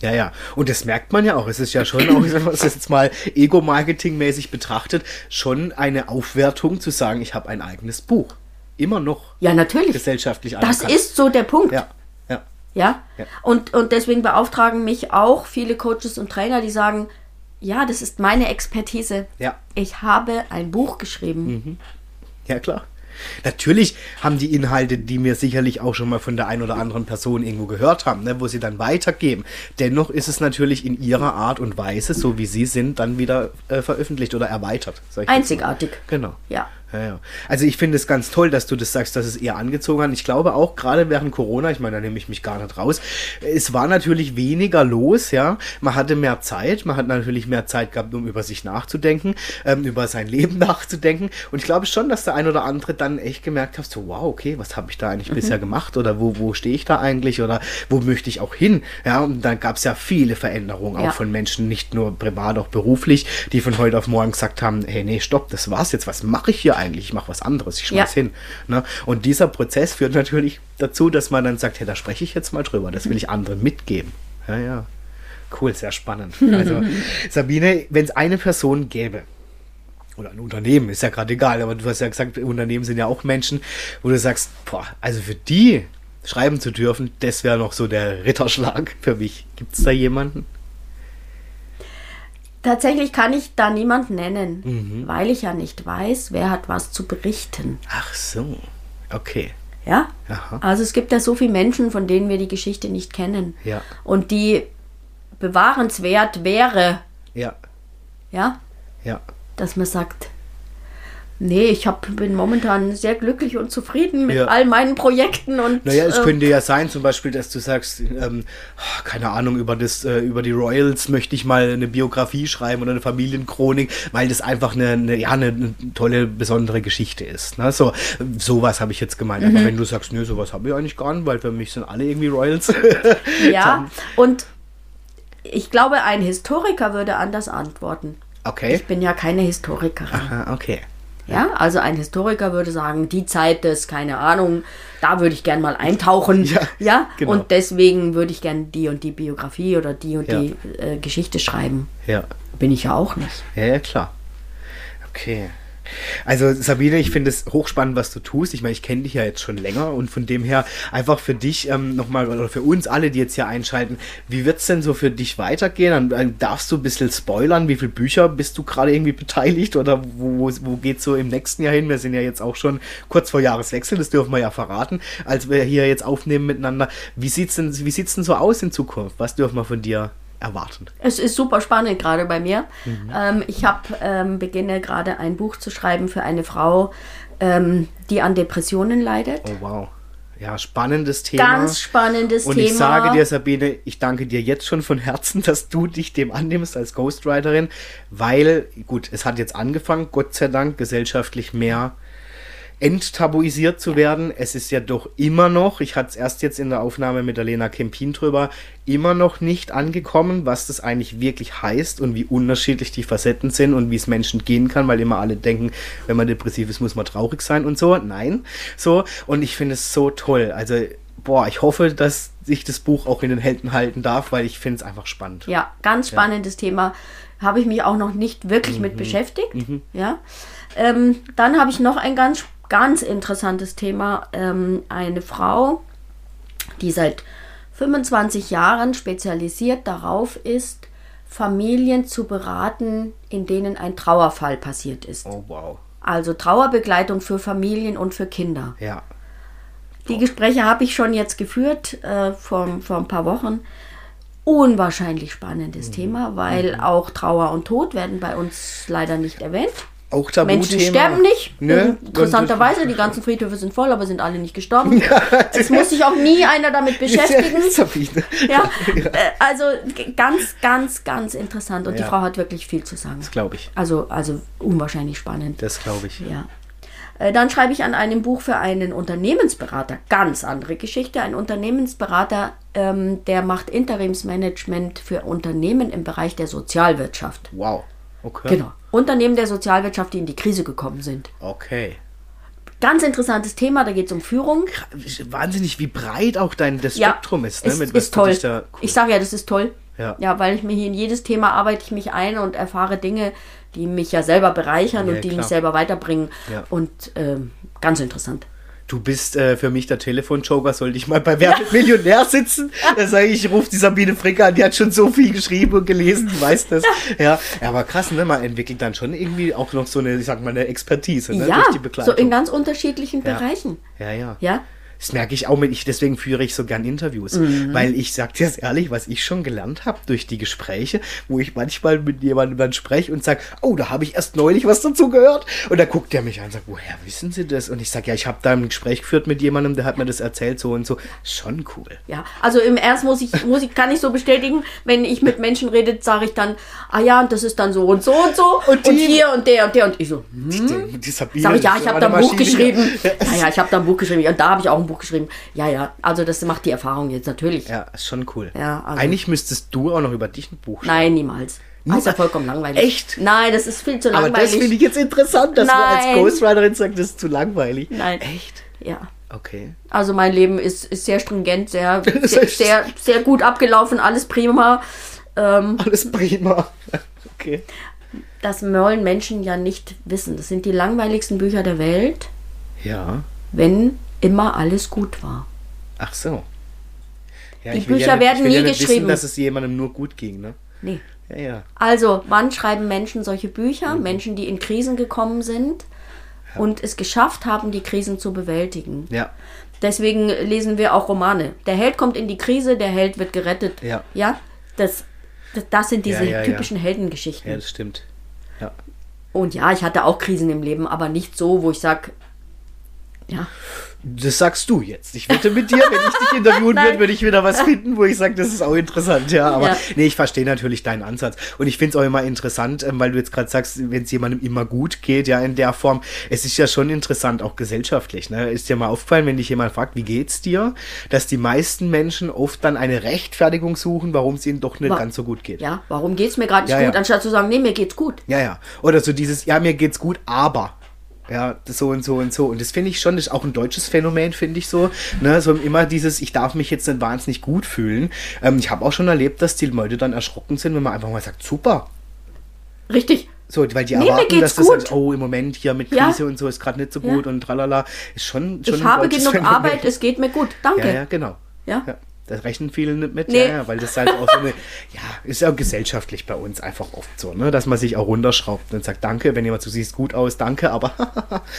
Ja, ja. Und das merkt man ja auch. Es ist ja schon, auch wenn man es jetzt mal Ego-Marketing-mäßig betrachtet, schon eine Aufwertung zu sagen, ich habe ein eigenes Buch immer noch ja, natürlich. gesellschaftlich anerkannt. Das ist so der Punkt. Ja. Ja. ja? ja. Und, und deswegen beauftragen mich auch viele Coaches und Trainer, die sagen, ja, das ist meine Expertise. Ja. Ich habe ein Buch geschrieben. Mhm. Ja, klar. Natürlich haben die Inhalte, die mir sicherlich auch schon mal von der einen oder anderen Person irgendwo gehört haben, ne, wo sie dann weitergeben. Dennoch ist es natürlich in ihrer Art und Weise, so wie sie sind, dann wieder äh, veröffentlicht oder erweitert. Einzigartig. Genau. Ja. Ja, ja. Also ich finde es ganz toll, dass du das sagst, dass es eher angezogen hat. Ich glaube auch gerade während Corona, ich meine, da nehme ich mich gar nicht raus, es war natürlich weniger los, ja. Man hatte mehr Zeit, man hat natürlich mehr Zeit gehabt, um über sich nachzudenken, ähm, über sein Leben nachzudenken. Und ich glaube schon, dass der ein oder andere dann echt gemerkt hat, so wow, okay, was habe ich da eigentlich mhm. bisher gemacht oder wo, wo stehe ich da eigentlich oder wo möchte ich auch hin? Ja, und dann gab es ja viele Veränderungen, ja. auch von Menschen, nicht nur privat, auch beruflich, die von heute auf morgen gesagt haben, hey, nee, stopp, das war's jetzt, was mache ich hier eigentlich, ich mache was anderes, ich schmeiß ja. hin. Ne? Und dieser Prozess führt natürlich dazu, dass man dann sagt, hey, da spreche ich jetzt mal drüber, das will ich anderen mitgeben. Ja, ja. Cool, sehr spannend. Also, Sabine, wenn es eine Person gäbe, oder ein Unternehmen, ist ja gerade egal, aber du hast ja gesagt, Unternehmen sind ja auch Menschen, wo du sagst, boah, also für die schreiben zu dürfen, das wäre noch so der Ritterschlag für mich. Gibt es da jemanden? Tatsächlich kann ich da niemand nennen, mhm. weil ich ja nicht weiß, wer hat was zu berichten. Ach so, okay. Ja? Aha. Also es gibt ja so viele Menschen, von denen wir die Geschichte nicht kennen. Ja. Und die bewahrenswert wäre. Ja. Ja? Ja. Dass man sagt, Nee, ich hab, bin momentan sehr glücklich und zufrieden mit ja. all meinen Projekten. Und, naja, es äh, könnte ja sein, zum Beispiel, dass du sagst, ähm, keine Ahnung, über, das, äh, über die Royals möchte ich mal eine Biografie schreiben oder eine Familienchronik, weil das einfach eine, eine ja, eine, eine, tolle, besondere Geschichte ist. Ne? So, sowas habe ich jetzt gemeint. Mhm. Aber wenn du sagst, nö, sowas habe ich eigentlich gar nicht, weil für mich sind alle irgendwie Royals. ja, und ich glaube, ein Historiker würde anders antworten. Okay. Ich bin ja keine Historikerin. Aha, okay. Ja, also ein Historiker würde sagen, die Zeit des, keine Ahnung, da würde ich gern mal eintauchen. Ja, ja? Genau. und deswegen würde ich gern die und die Biografie oder die und ja. die äh, Geschichte schreiben. Ja. Bin ich ja auch nicht. Ja, ja, klar. Okay. Also Sabine, ich finde es hochspannend, was du tust. Ich meine, ich kenne dich ja jetzt schon länger und von dem her einfach für dich ähm, nochmal oder für uns alle, die jetzt hier einschalten, wie wird es denn so für dich weitergehen? Dann, darfst du ein bisschen spoilern, wie viele Bücher bist du gerade irgendwie beteiligt oder wo, wo geht es so im nächsten Jahr hin? Wir sind ja jetzt auch schon kurz vor Jahreswechsel, das dürfen wir ja verraten, als wir hier jetzt aufnehmen miteinander. Wie sieht es denn, denn so aus in Zukunft? Was dürfen wir von dir erwarten. Es ist super spannend gerade bei mir. Mhm. Ähm, ich habe ähm, beginne gerade ein Buch zu schreiben für eine Frau, ähm, die an Depressionen leidet. Oh wow. Ja, spannendes Thema. Ganz spannendes Thema. Und ich sage dir, Sabine, ich danke dir jetzt schon von Herzen, dass du dich dem annimmst als Ghostwriterin, weil, gut, es hat jetzt angefangen, Gott sei Dank, gesellschaftlich mehr enttabuisiert zu werden. Es ist ja doch immer noch, ich hatte es erst jetzt in der Aufnahme mit der Lena Kempin drüber, immer noch nicht angekommen, was das eigentlich wirklich heißt und wie unterschiedlich die Facetten sind und wie es Menschen gehen kann, weil immer alle denken, wenn man depressiv ist, muss man traurig sein und so. Nein, so. Und ich finde es so toll. Also, boah, ich hoffe, dass ich das Buch auch in den Händen halten darf, weil ich finde es einfach spannend. Ja, ganz spannendes ja. Thema. Habe ich mich auch noch nicht wirklich mhm. mit beschäftigt. Mhm. Ja. Ähm, dann habe ich noch ein ganz ganz interessantes Thema. Ähm, eine Frau, die seit 25 Jahren spezialisiert darauf ist, Familien zu beraten, in denen ein Trauerfall passiert ist. Oh, wow. Also Trauerbegleitung für Familien und für Kinder. Ja. Die Gespräche habe ich schon jetzt geführt äh, vor, vor ein paar Wochen. Unwahrscheinlich spannendes mhm. Thema, weil mhm. auch Trauer und Tod werden bei uns leider nicht erwähnt. Auch Tabuthema. Menschen sterben nicht. Ne? Interessanterweise, die ganzen Friedhöfe sind voll, aber sind alle nicht gestorben. Ja, es muss sich auch nie einer damit beschäftigen. Ja, also ganz, ganz, ganz interessant. Und ja. die Frau hat wirklich viel zu sagen. Das glaube ich. Also, also unwahrscheinlich spannend. Das glaube ich. Ja. Äh, dann schreibe ich an einem Buch für einen Unternehmensberater. Ganz andere Geschichte. Ein Unternehmensberater, ähm, der macht Interimsmanagement für Unternehmen im Bereich der Sozialwirtschaft. Wow. Okay. Genau. Unternehmen der Sozialwirtschaft, die in die Krise gekommen sind. Okay. Ganz interessantes Thema, da geht es um Führung. Wahnsinnig, wie breit auch dein das ja, Spektrum ist. Ne? Ist, Mit ist toll. Cool. Ich sage ja, das ist toll. Ja. ja, weil ich mir hier in jedes Thema arbeite ich mich ein und erfahre Dinge, die mich ja selber bereichern ja, und die klar. mich selber weiterbringen. Ja. Und ähm, ganz interessant du bist äh, für mich der Telefonjoker, sollte ich mal bei Wer ja. Millionär sitzen? Da sage ich, ich rufe die Sabine Fricker an, die hat schon so viel geschrieben und gelesen, die weiß das. Ja, ja aber krass, ne? man entwickelt dann schon irgendwie auch noch so eine, ich sag mal, eine Expertise ne? ja, durch die Begleitung. so in ganz unterschiedlichen ja. Bereichen. Ja, ja. Ja, das merke ich auch mit, ich, deswegen führe ich so gern Interviews. Mhm. Weil ich sag dir das ehrlich, was ich schon gelernt habe durch die Gespräche, wo ich manchmal mit jemandem dann spreche und sage, oh, da habe ich erst neulich was dazu gehört. Und da guckt der mich an und sagt, woher wissen Sie das? Und ich sage, ja, ich habe da ein Gespräch geführt mit jemandem, der hat mir das erzählt, so und so. Schon cool. Ja, also im Ernst muss ich, muss ich, kann ich so bestätigen, wenn ich mit Menschen rede, sage ich dann, ah ja, und das ist dann so und so und so und, und hier und der und der und ich so, hm? die, die Sabine, sag ich, ja, ich habe da ein Buch geschrieben. Ja, ja, ich habe da ein Buch geschrieben und da habe ich auch ein Buch geschrieben. Ja, ja, Also das macht die Erfahrung jetzt natürlich. Ja, ist schon cool. Ja, also Eigentlich müsstest du auch noch über dich ein Buch schreiben. Nein, niemals. Das ist ja vollkommen langweilig. Echt? Nein, das ist viel zu langweilig. Aber das finde ich jetzt interessant, dass Nein. man als Ghostwriterin sagt, das ist zu langweilig. Nein. Echt? Ja. Okay. Also mein Leben ist, ist sehr stringent, sehr, sehr, sehr, sehr, gut abgelaufen, alles prima. Ähm, alles prima. Okay. Das wollen Menschen ja nicht wissen. Das sind die langweiligsten Bücher der Welt. Ja. Wenn immer alles gut war. Ach so. Ja, die Bücher ja, werden nie ja geschrieben. Wissen, dass es jemandem nur gut ging, ne? Nee. Ja, ja. Also, wann schreiben Menschen solche Bücher? Mhm. Menschen, die in Krisen gekommen sind ja. und es geschafft haben, die Krisen zu bewältigen. Ja. Deswegen lesen wir auch Romane. Der Held kommt in die Krise, der Held wird gerettet. Ja. Ja, das, das, das sind diese typischen Heldengeschichten. Ja, das stimmt. Ja. Und ja, ich hatte auch Krisen im Leben, aber nicht so, wo ich sage, ja. Das sagst du jetzt. Ich wette mit dir, wenn ich dich interviewen würde, würde ich wieder was finden, wo ich sage, das ist auch interessant. Ja, aber ja. nee, ich verstehe natürlich deinen Ansatz. Und ich finde es auch immer interessant, ähm, weil du jetzt gerade sagst, wenn es jemandem immer gut geht, ja, in der Form. Es ist ja schon interessant, auch gesellschaftlich. Ne? Ist dir mal aufgefallen, wenn dich jemand fragt, wie geht's dir, dass die meisten Menschen oft dann eine Rechtfertigung suchen, warum es ihnen doch nicht War, ganz so gut geht. Ja, warum geht es mir gerade nicht ja, gut, ja. anstatt zu sagen, nee, mir geht's gut. Ja, ja. Oder so dieses, ja, mir geht's gut, aber. Ja, so und so und so. Und das finde ich schon, das ist auch ein deutsches Phänomen, finde ich so. Ne? So immer dieses, ich darf mich jetzt nicht wahnsinnig gut fühlen. Ähm, ich habe auch schon erlebt, dass die Leute dann erschrocken sind, wenn man einfach mal sagt, super. Richtig. So, weil die Nee, erwarten, dass das gut. halt, oh, im Moment hier mit Ja. Krise und so ist gerade nicht so gut und tralala. Ist schon, schon Ich ein habe genug Phänomen. Arbeit, es geht mir gut. Danke. Ja, ja, genau. Ja. Das rechnen viele nicht mit, Nee. ja, ja, weil das halt auch so eine, ja, ist ja gesellschaftlich bei uns einfach oft so, ne, dass man sich auch runterschraubt und sagt, danke, wenn jemand, du siehst gut aus, danke, aber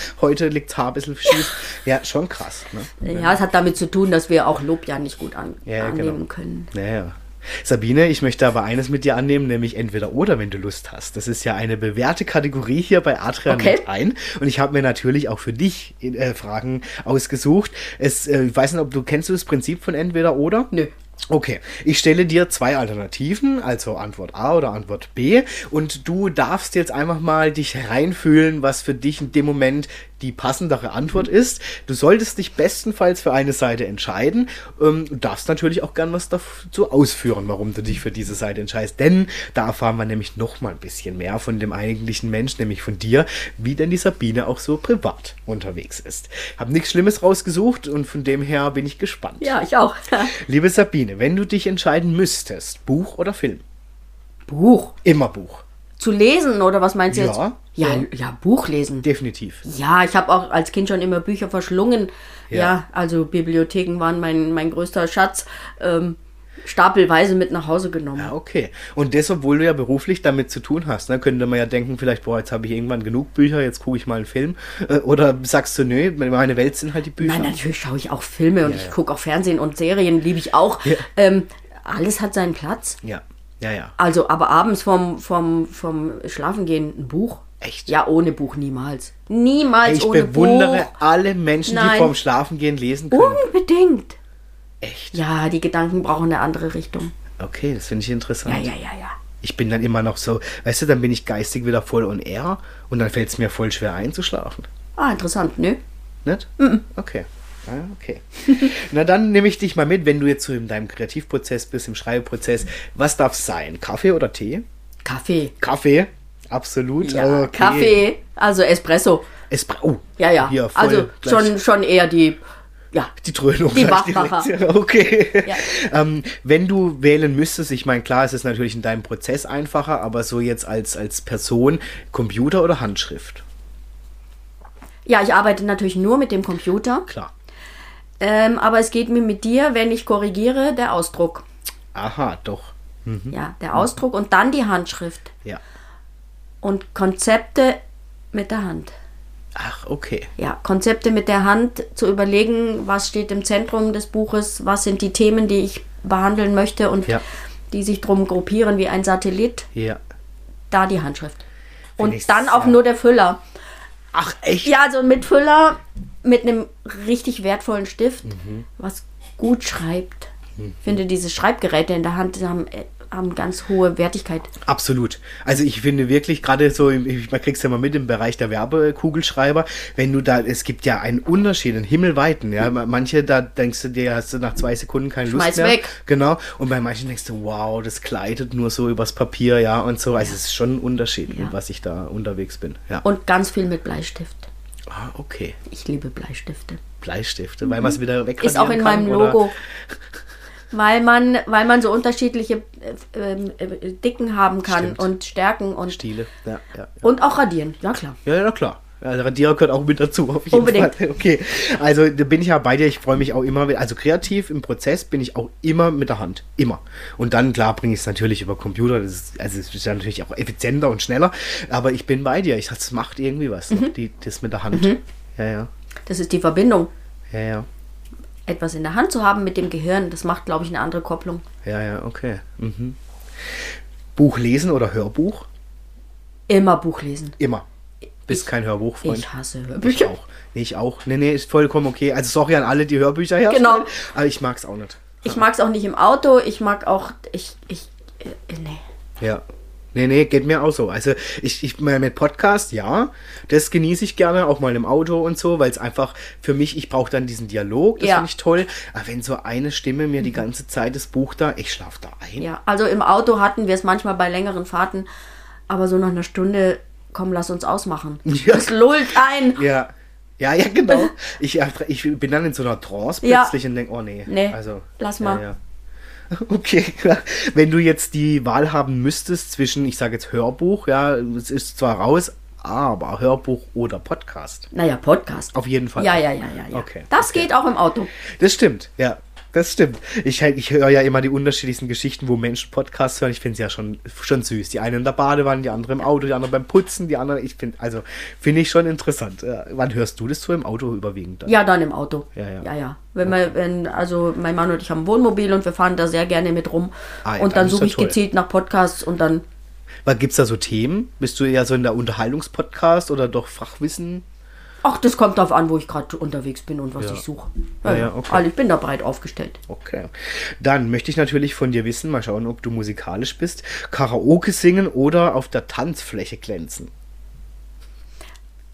heute liegt Haar ein bisschen schief. Ja, schon krass, ne? Ja, es hat damit zu tun, dass wir auch Lob ja nicht gut an, Ja, ja, annehmen genau. können. Naja. Sabine, ich möchte aber eines mit dir annehmen, nämlich entweder oder, wenn du Lust hast. Das ist ja eine bewährte Kategorie hier bei Adrian Okay. mit ein. Und ich habe mir natürlich auch für dich äh, Fragen ausgesucht. Es, äh, ich weiß nicht, ob du kennst du das Prinzip von entweder oder? Nö. Okay, ich stelle dir zwei Alternativen, also Antwort A oder Antwort B, und du darfst jetzt einfach mal dich reinfühlen, was für dich in dem Moment die passendere Antwort ist. Du solltest dich bestenfalls für eine Seite entscheiden. Ähm, du darfst natürlich auch gern was dazu ausführen, warum du dich für diese Seite entscheidest, denn da erfahren wir nämlich noch mal ein bisschen mehr von dem eigentlichen Mensch, nämlich von dir, wie denn die Sabine auch so privat unterwegs ist. Hab nichts Schlimmes rausgesucht und von dem her bin ich gespannt. Ja, ich auch. Liebe Sabine, wenn du dich entscheiden müsstest, Buch oder Film? Buch. Immer Buch. Zu lesen oder was meinst du Ja, jetzt? Ja, ja. ja, Buch lesen. Definitiv. Ja, ich habe auch als Kind schon immer Bücher verschlungen. Ja. Ja, also Bibliotheken waren mein, mein größter Schatz. Ähm, stapelweise mit nach Hause genommen. Ja, okay. Und das, obwohl du ja beruflich damit zu tun hast, ne, könnte man ja denken, vielleicht, boah, jetzt habe ich irgendwann genug Bücher, jetzt gucke ich mal einen Film. Äh, Oder sagst du, nö, meine Welt sind halt die Bücher. Nein, natürlich schaue ich auch Filme und Ja, ich gucke auch Fernsehen und Serien, liebe ich auch. Ähm, alles hat seinen Platz. Ja, ja, ja. Also, aber abends vom, vom, vom Schlafengehen ein Buch? Echt? Ja, ohne Buch niemals. Niemals Ich ohne bewundere Buch. alle Menschen, die Nein. vorm Schlafengehen lesen können. Unbedingt. Echt? Ja, die Gedanken brauchen eine andere Richtung. Okay, das finde ich interessant. Ja, ja, ja, ja. Ich bin dann immer noch so, weißt du, dann bin ich geistig wieder voll on air und dann fällt es mir voll schwer einzuschlafen. Ah, interessant, nö. Nicht? Okay. Ah, okay. Na dann nehme ich dich mal mit, wenn du jetzt so in deinem Kreativprozess bist, im Schreibeprozess. Was darf es sein? Kaffee oder Tee? Kaffee. Kaffee, absolut. Ja, okay. Kaffee, also Espresso. Espre oh, Ja, ja. Hier, also gleich schon, schon eher die, ja, Die Dröhnung. Die direkt. Okay. Ja. Ähm, wenn du wählen müsstest, ich meine, klar, es ist natürlich in deinem Prozess einfacher, aber so jetzt als, als Person, Computer oder Handschrift? ja, ich arbeite natürlich nur mit dem Computer. Klar. Ähm, aber es geht mir mit dir, wenn ich korrigiere, der Ausdruck. Aha, doch. Ja, der Ausdruck und dann die Handschrift. Ja. Und Konzepte mit der Hand. Ach, okay. Ja, Konzepte mit der Hand zu überlegen, was steht im Zentrum des Buches, was sind die Themen, die ich behandeln möchte und Ja. die sich drum gruppieren wie ein Satellit. Ja. Da die Handschrift. Find Und dann auch nur der Füller. Ach, echt? Ja, also mit Füller, mit einem richtig wertvollen Stift, Mhm. was gut schreibt. Ich finde, diese Schreibgeräte in der Hand haben, äh, haben ganz hohe Wertigkeit. Absolut. Also ich finde wirklich, gerade so, man kriegst ja mal mit im Bereich der Werbekugelschreiber, wenn du da, es gibt ja einen Unterschied, einen himmelweiten, ja. Manche, da denkst du dir, hast du nach zwei Sekunden keine Lust Schmeiß mehr. weg. Genau. Und bei manchen denkst du, wow, das gleitet nur so übers Papier, ja, und so. Also es ist schon ein Unterschied, mit was ich da unterwegs bin. Ja. Und ganz viel mit Bleistift. ah, okay. Ich liebe Bleistifte. Bleistifte, weil man es wieder weg Mhm. Ist auch in meinem Logo. Weil man, weil man so unterschiedliche äh, ähm, äh, Dicken haben kann Stimmt. und Stärken und, Stile. Ja, ja, ja. und auch radieren. Ja, klar. Ja, ja, klar. Ja, Radierer gehört auch mit dazu, auf jeden Unbedingt. Fall. Okay, also da bin ich ja bei dir. Ich freue mich auch immer, also kreativ im Prozess bin ich auch immer mit der Hand. Immer. Und dann, klar, bringe ich es natürlich über Computer. Das ist, also es ist ja natürlich auch effizienter und schneller. Aber ich bin bei dir. Ich es macht irgendwie was. Mhm. noch, Die, das mit der Hand. Ja, ja. Das ist die Verbindung. Ja, ja. Etwas in der Hand zu haben mit dem Gehirn, das macht, glaube ich, eine andere Kopplung. Ja, ja, okay. Mhm. Buch lesen oder Hörbuch? Immer Buch lesen. Immer. Bist kein Hörbuchfreund. Ich hasse Ich Hörbücher. auch. Ich auch. Nee, nee, ist vollkommen okay. Also sorry an alle, die Hörbücher herstellen. Genau. Aber ich mag es auch nicht. Ich mag es auch nicht im Auto. Ich mag auch. Ich. ich äh, nee. Ja. Nee, nee, geht mir auch so. Also ich, ich mit Podcast, ja, das genieße ich gerne, auch mal im Auto und so, weil es einfach für mich, ich brauche dann diesen Dialog, das Ja. finde ich toll. Aber wenn so eine Stimme mir die ganze Zeit das Buch da, ich schlafe da ein. Ja, also im Auto hatten wir es manchmal bei längeren Fahrten, aber so nach einer Stunde komm, lass uns ausmachen. Ja. Das lullt ein. Ja. Ja, ja, genau. Ich, ich bin dann in so einer Trance plötzlich ja. und denke, oh nee. Nee, also, lass mal. Ja, Okay, wenn du jetzt die Wahl haben müsstest zwischen, ich sage jetzt Hörbuch, ja, es ist zwar raus, aber Hörbuch oder Podcast. Naja, Podcast. Auf jeden Fall. Ja, ja, ja, ja. ja. Okay. Das okay. geht auch im Auto. Das stimmt, ja. Das stimmt. Ich, ich höre ja immer die unterschiedlichsten Geschichten, wo Menschen Podcasts hören. Ich finde es ja schon, schon süß. Die eine in der Badewanne, die andere im Auto, die andere beim Putzen, die andere, ich finde, also finde ich schon interessant. Äh, wann hörst du das so im Auto überwiegend? Dann? Ja, dann im Auto. Ja, ja. ja, ja. Wenn okay. wir, wenn, also mein Mann und ich haben ein Wohnmobil und wir fahren da sehr gerne mit rum. Ah, ja, und dann suche ich toll. gezielt nach Podcasts und dann. Gibt es da so Themen? Bist du eher so in der Unterhaltungspodcast oder doch Fachwissen? Ach, das kommt darauf an, wo ich gerade unterwegs bin und was ja. ich suche. Ja, ja, okay. Also ich bin da breit aufgestellt. Okay. Dann möchte ich natürlich von dir wissen, mal schauen, ob du musikalisch bist, Karaoke singen oder auf der Tanzfläche glänzen.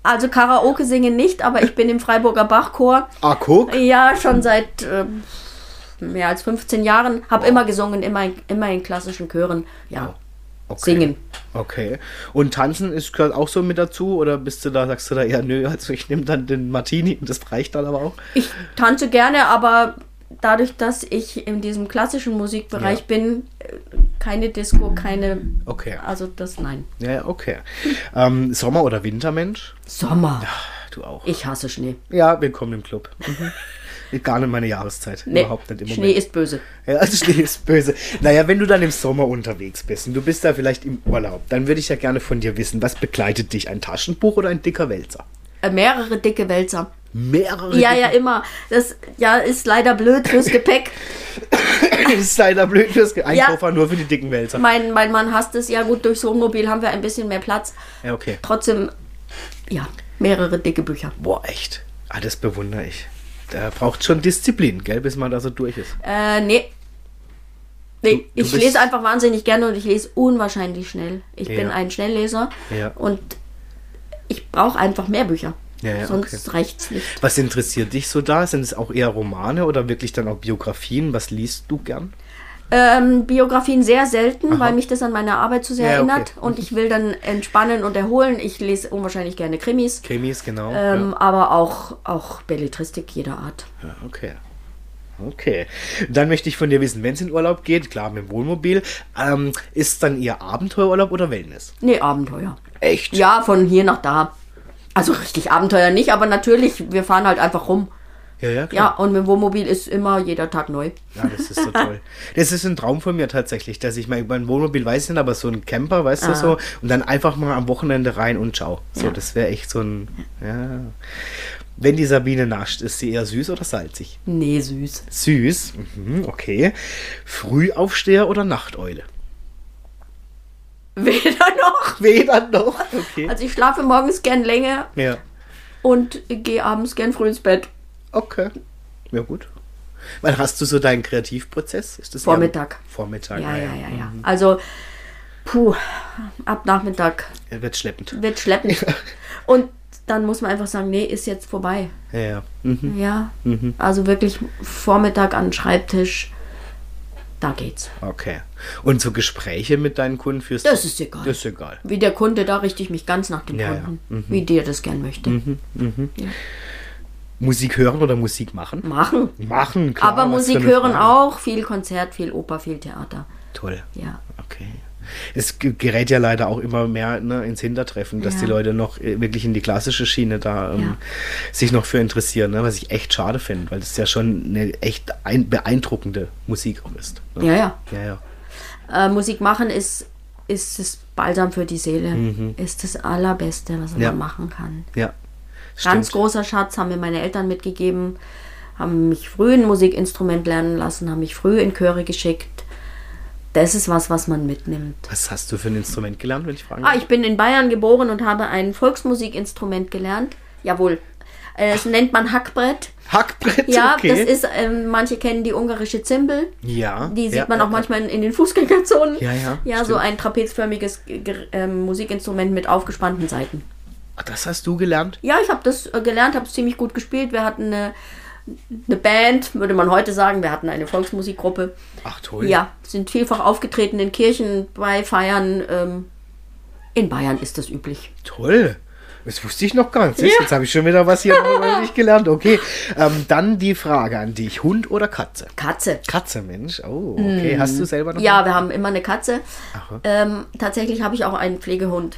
Also Karaoke singen nicht, aber ich bin im Freiburger Bachchor. Ah, guck. Ja, schon seit äh, mehr als 15 Jahren. Habe wow. immer gesungen, immer, immer in klassischen Chören. Ja. Wow. Okay. Singen. Okay. Und tanzen ist gehört auch so mit dazu oder bist du da, sagst du da eher, nö, also ich nehme dann den Martini und das reicht dann aber auch? Ich tanze gerne, aber dadurch, dass ich in diesem klassischen Musikbereich ja. bin, keine Disco, keine. Okay. Also das nein. Ja, okay. Ähm, Sommer- oder Wintermensch? Sommer. Ach, du auch. Ich hasse Schnee. Ja, willkommen im Club. Mhm. Gar nicht meine Jahreszeit. Nee, Überhaupt nicht im Schnee ist böse. Ja, also Schnee ist böse. Naja, wenn du dann im Sommer unterwegs bist und du bist da vielleicht im Urlaub, dann würde ich ja gerne von dir wissen, was begleitet dich? Ein Taschenbuch oder ein dicker Wälzer? Äh, mehrere dicke Wälzer. Mehrere? Ja, ja, immer. Das ja, ist leider blöd fürs Gepäck. ist leider blöd fürs Gepäck. Ein ja. Koffer nur für die dicken Wälzer. Mein, mein Mann hasst es. Ja gut, durchs Wohnmobil haben wir ein bisschen mehr Platz. Ja, okay. Trotzdem, ja, mehrere dicke Bücher. Boah, echt. Ah, das bewundere ich. Da braucht schon Disziplin, gell, bis man da so durch ist. Äh, nee. Nee, du, du ich lese einfach wahnsinnig gerne und ich lese unwahrscheinlich schnell. Ich ja. bin ein Schnellleser ja. und ich brauche einfach mehr Bücher. Ja, ja, Sonst okay. reicht es nicht. Was interessiert dich so da? Sind es auch eher Romane oder wirklich dann auch Biografien? Was liest du gern? Ähm, Biografien sehr selten, Aha. weil mich das an meine Arbeit zu sehr ja, erinnert okay. und ich will dann entspannen und erholen. Ich lese unwahrscheinlich gerne Krimis. Krimis, genau. Ähm, ja. Aber auch, auch Belletristik jeder Art. Ja, okay. Okay. Dann möchte ich von dir wissen, wenn es in Urlaub geht, klar mit dem Wohnmobil, ähm, ist dann Ihr Abenteuerurlaub oder Wellness? Nee, Abenteuer. Echt? Ja, von hier nach da. Also richtig Abenteuer nicht, aber natürlich, wir fahren halt einfach rum. Ja, ja, klar. Ja, und mit dem Wohnmobil ist immer jeder Tag neu. Ja, das ist so toll. Das ist ein Traum von mir tatsächlich, dass ich mein, mein Wohnmobil weiß ich nicht, aber so ein Camper, weißt ah. du so, und dann einfach mal am Wochenende rein und schau. So, ja. das wäre echt so ein, ja. Wenn die Sabine nascht, ist sie eher süß oder salzig? Nee, süß. Süß, mhm, okay. Frühaufsteher oder Nachteule? Weder noch. Weder noch, okay. Also ich schlafe morgens gern länger. Ja. Und gehe abends gern früh ins Bett. Okay. Ja, gut. Wann hast du so deinen Kreativprozess? Ist das Vormittag. Vormittag. Ja, ja, ja, ja. Mhm. Also, puh, ab Nachmittag. Er wird schleppend. Wird schleppend. Und dann muss man einfach sagen, nee, ist jetzt vorbei. Ja, ja. Mhm. Ja. Mhm. Also wirklich Vormittag an den Schreibtisch. Da geht's. Okay. Und so Gespräche mit deinen Kunden führst Das ist egal. Das ist egal. Wie der Kunde, da richte ich mich ganz nach dem ja, Kunden. Ja. Mhm. Wie der das gern möchte. Mhm. Musik hören oder Musik machen? Machen. Machen, klar. Aber Musik hören Frage. auch. Viel Konzert, viel Oper, viel Theater. Toll. Ja. Okay. Es gerät ja leider auch immer mehr ne, ins Hintertreffen, dass ja. die Leute noch äh, wirklich in die klassische Schiene da ähm, ja. sich noch für interessieren, ne, was ich echt schade finde, weil das ja schon eine echt ein, beeindruckende Musik auch ist. Ne? Ja, ja. ja, ja. Äh, Musik machen ist, ist das Balsam für die Seele, mhm. ist das Allerbeste, was man machen kann. Ja, Ganz großer Schatz, haben mir meine Eltern mitgegeben, haben mich früh ein Musikinstrument lernen lassen, haben mich früh in Chöre geschickt. Das ist was, was man mitnimmt. Was hast du für ein Instrument gelernt, wenn ich fragen Ah, ich bin in Bayern geboren und habe ein Volksmusikinstrument gelernt. Jawohl. Es nennt man Hackbrett. Hackbrett? Ja, okay. das ist, ähm, manche kennen die ungarische Zimbel. Ja. Die sieht ja, man auch ja, manchmal in, in den Fußgängerzonen. Ja, ja. Ja, stimmt. so ein trapezförmiges äh, Musikinstrument mit aufgespannten Seiten. Ach, das hast du gelernt? Ja, ich habe das äh, gelernt, habe es ziemlich gut gespielt. Wir hatten eine, eine Band, würde man heute sagen. Wir hatten eine Volksmusikgruppe. Ach toll. Ja, sind vielfach aufgetreten in Kirchen, bei Feiern. Ähm, In Bayern ist das üblich. Toll. Das wusste ich noch gar nicht. Ja. Jetzt habe ich schon wieder was hier nicht gelernt. Okay, ähm, dann die Frage an dich. Hund oder Katze? Katze. Katze, Mensch. Oh, okay. Mm. Hast du selber noch Ja, einen? wir haben immer eine Katze. Ähm, tatsächlich habe ich auch einen Pflegehund.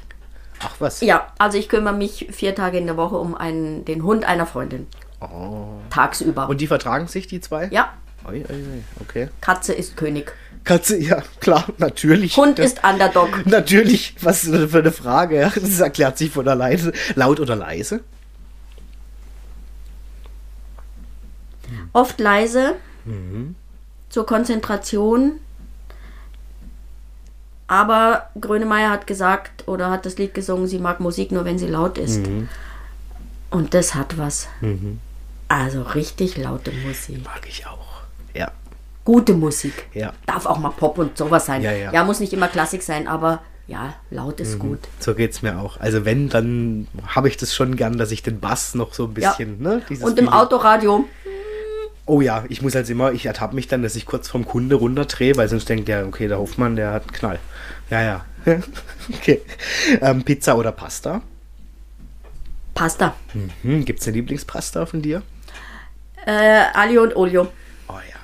Ach was? Ja, also ich kümmere mich vier Tage in der Woche um einen, den Hund einer Freundin. Oh. Tagsüber. Und die vertragen sich, die zwei? Ja. Oi, oi, okay. Katze ist König. Katze, ja, klar, natürlich. Hund ist Underdog. Natürlich, was für eine Frage? Das erklärt sich von alleine. Laut oder leise? Oft leise. Mhm. Zur Konzentration. Aber Grönemeyer hat gesagt oder hat das Lied gesungen, sie mag Musik nur, wenn sie laut ist. Mhm. Und das hat was. Mhm. Also richtig laute Musik. Mag ich auch. Ja. Gute Musik. Ja. Darf auch mal Pop und sowas sein. Ja, ja. ja muss nicht immer Klassik sein, aber ja, laut ist mhm. gut. So geht es mir auch. Also wenn, dann habe ich das schon gern, dass ich den Bass noch so ein bisschen, ja. ne? und im Autoradio. Oh ja, ich muss halt immer, ich ertappe mich dann, dass ich kurz vom Kunde runterdrehe, weil sonst denkt der, okay, der Hofmann, der hat einen Knall. Ja, ja. okay. Ähm, Pizza oder Pasta? Pasta. Mhm. Gibt es eine Lieblingspasta von dir? Äh, Alio und Olio. Oh ja.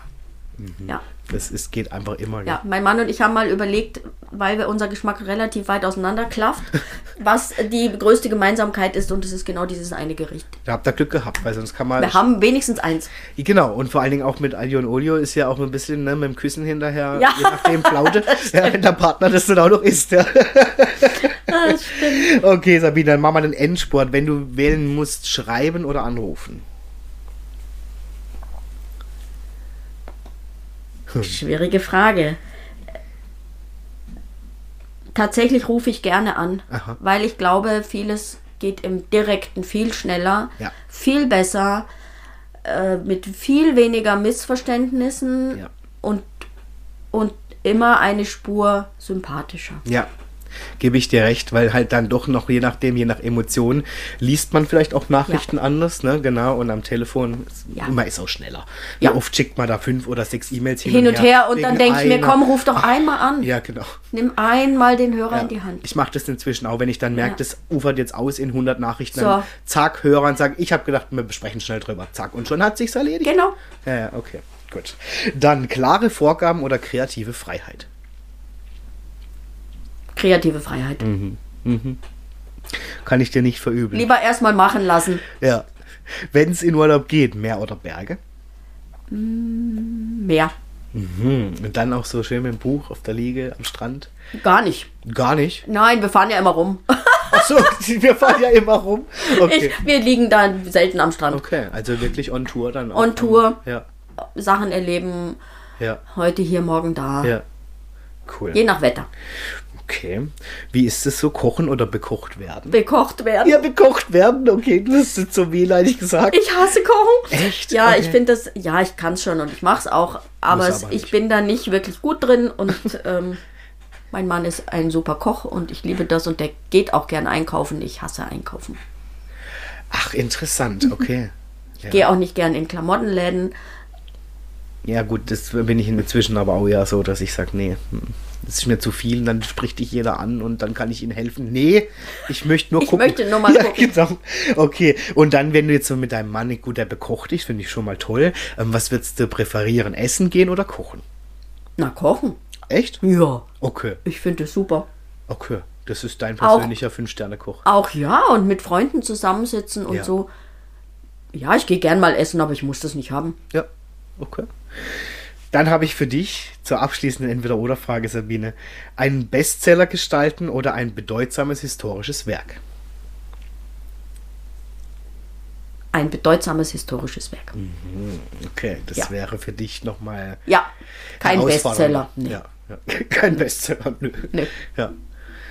Mhm. Ja. Das ist, geht einfach immer. Ja, mein Mann und ich haben mal überlegt, weil wir unser Geschmack relativ weit auseinander klafft, was die größte Gemeinsamkeit ist und es ist genau dieses eine Gericht. Da habt ihr Glück gehabt, weil sonst kann man. Wir haben wenigstens eins. Genau, und vor allen Dingen auch mit Alio und Olio ist ja auch ein bisschen ne, mit dem Küssen hinterher, ja. je nachdem Flaute, ja, wenn der Partner das dann auch noch isst. Ja. Das stimmt. Okay, Sabine, dann machen wir den Endsport. Wenn du wählen musst, schreiben oder anrufen? Schwierige Frage. Tatsächlich rufe ich gerne an, Aha. weil ich glaube, vieles geht im Direkten viel schneller, ja. viel besser, äh, mit viel weniger Missverständnissen ja. und, und immer eine Spur sympathischer. Ja, gebe ich dir recht, weil halt dann doch noch, je nachdem, je nach Emotionen, liest man vielleicht auch Nachrichten ja. anders, ne? Genau, und am Telefon, ja. man ist auch schneller. Ja. Wie oft schickt man da fünf oder sechs E-Mails hin, hin und her, her und dann denke ich mir, komm, ruf doch einmal an. Ja, genau. Nimm einmal den Hörer in die Hand. Ich mache das inzwischen auch, wenn ich dann merke, das ufert jetzt aus in 100 Nachrichten, so. dann zack, Hörer und sage, ich habe gedacht, wir besprechen schnell drüber, zack, und schon hat sich's erledigt. Genau. Ja, ja, okay, gut. Dann klare Vorgaben oder kreative Freiheit kreative Freiheit. Mhm. Mhm. Kann ich dir nicht verübeln. Lieber erstmal machen lassen. Ja. Wenn es in Urlaub geht, Meer oder Berge? Mm, Meer. Mhm. Und dann auch so schön mit dem Buch auf der Liege am Strand? Gar nicht. Gar nicht? Nein, wir fahren ja immer rum. Achso, wir fahren ja immer rum. Okay. Ich, wir liegen da selten am Strand. Okay, also wirklich on Tour dann auch. On Tour. Ja. Sachen erleben. Ja. Heute hier, morgen da. Ja. Cool. Je nach Wetter. Okay. Wie ist es so, kochen oder bekocht werden? Bekocht werden. Ja, bekocht werden. Okay, das ist jetzt so wehleidig gesagt. Ich hasse Kochen. Echt? Ja, okay. ich finde das, ja, ich kann es schon und ich mache es auch, aber, es, ich bin da nicht wirklich gut drin und ähm, mein Mann ist ein super Koch und ich liebe das und der geht auch gern einkaufen. Ich hasse einkaufen. Ach, interessant, okay. ich ja. gehe auch nicht gern in Klamottenläden. Ja, gut, das bin ich inzwischen aber auch ja so, dass ich sage, nee, hm, das ist mir zu viel, dann spricht dich jeder an und dann kann ich ihnen helfen. Nee, ich möchte nur ich gucken. Ich möchte nur mal ja, gucken. Genau. Okay, und dann, wenn du jetzt so mit deinem Mann, gut, der bekocht dich, finde ich schon mal toll. Ähm, was würdest du präferieren, essen gehen oder kochen? Na, kochen. Echt? Ja. Okay. Ich finde es super. Okay, das ist dein persönlicher Fünf-Sterne-Koch. Auch ja, und mit Freunden zusammensitzen und ja. so. Ja, ich gehe gern mal essen, aber ich muss das nicht haben. Ja, okay. Dann habe ich für dich zur abschließenden Entweder-Oder-Frage, Sabine, einen Bestseller gestalten oder ein bedeutsames historisches Werk? Ein bedeutsames historisches Werk. Mhm, okay, das ja. wäre für dich nochmal. Ja, kein Bestseller. Nee. Ja, ja. Kein Bestseller, nö. Nee. Ja.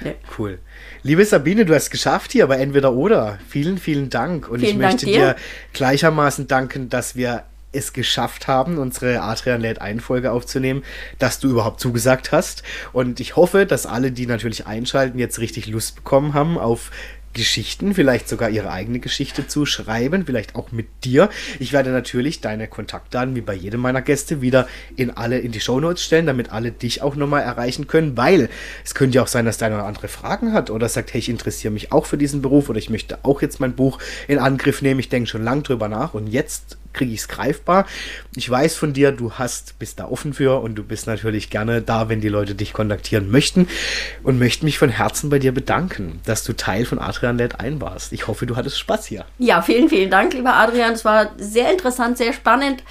Nee. Cool. Liebe Sabine, du hast es geschafft hier, aber entweder oder. Vielen, vielen Dank. Und vielen ich möchte dir. dir gleichermaßen danken, dass wir es geschafft haben, unsere Adrian lädt ein Folge aufzunehmen, dass du überhaupt zugesagt hast. Und ich hoffe, dass alle, die natürlich einschalten, jetzt richtig Lust bekommen haben auf Geschichten, vielleicht sogar ihre eigene Geschichte zu schreiben, vielleicht auch mit dir. Ich werde natürlich deine Kontaktdaten, wie bei jedem meiner Gäste, wieder in alle in die Shownotes stellen, damit alle dich auch nochmal erreichen können, weil es könnte ja auch sein, dass deine oder andere Fragen hat oder sagt, hey, ich interessiere mich auch für diesen Beruf oder ich möchte auch jetzt mein Buch in Angriff nehmen. Ich denke schon lange drüber nach und jetzt kriege ich es greifbar. Ich weiß von dir, du hast, bist da offen für und du bist natürlich gerne da, wenn die Leute dich kontaktieren möchten und möchte mich von Herzen bei dir bedanken, dass du Teil von Adrian Led ein warst. Ich hoffe, du hattest Spaß hier. Ja, vielen, vielen Dank, lieber Adrian. Es war sehr interessant, sehr spannend.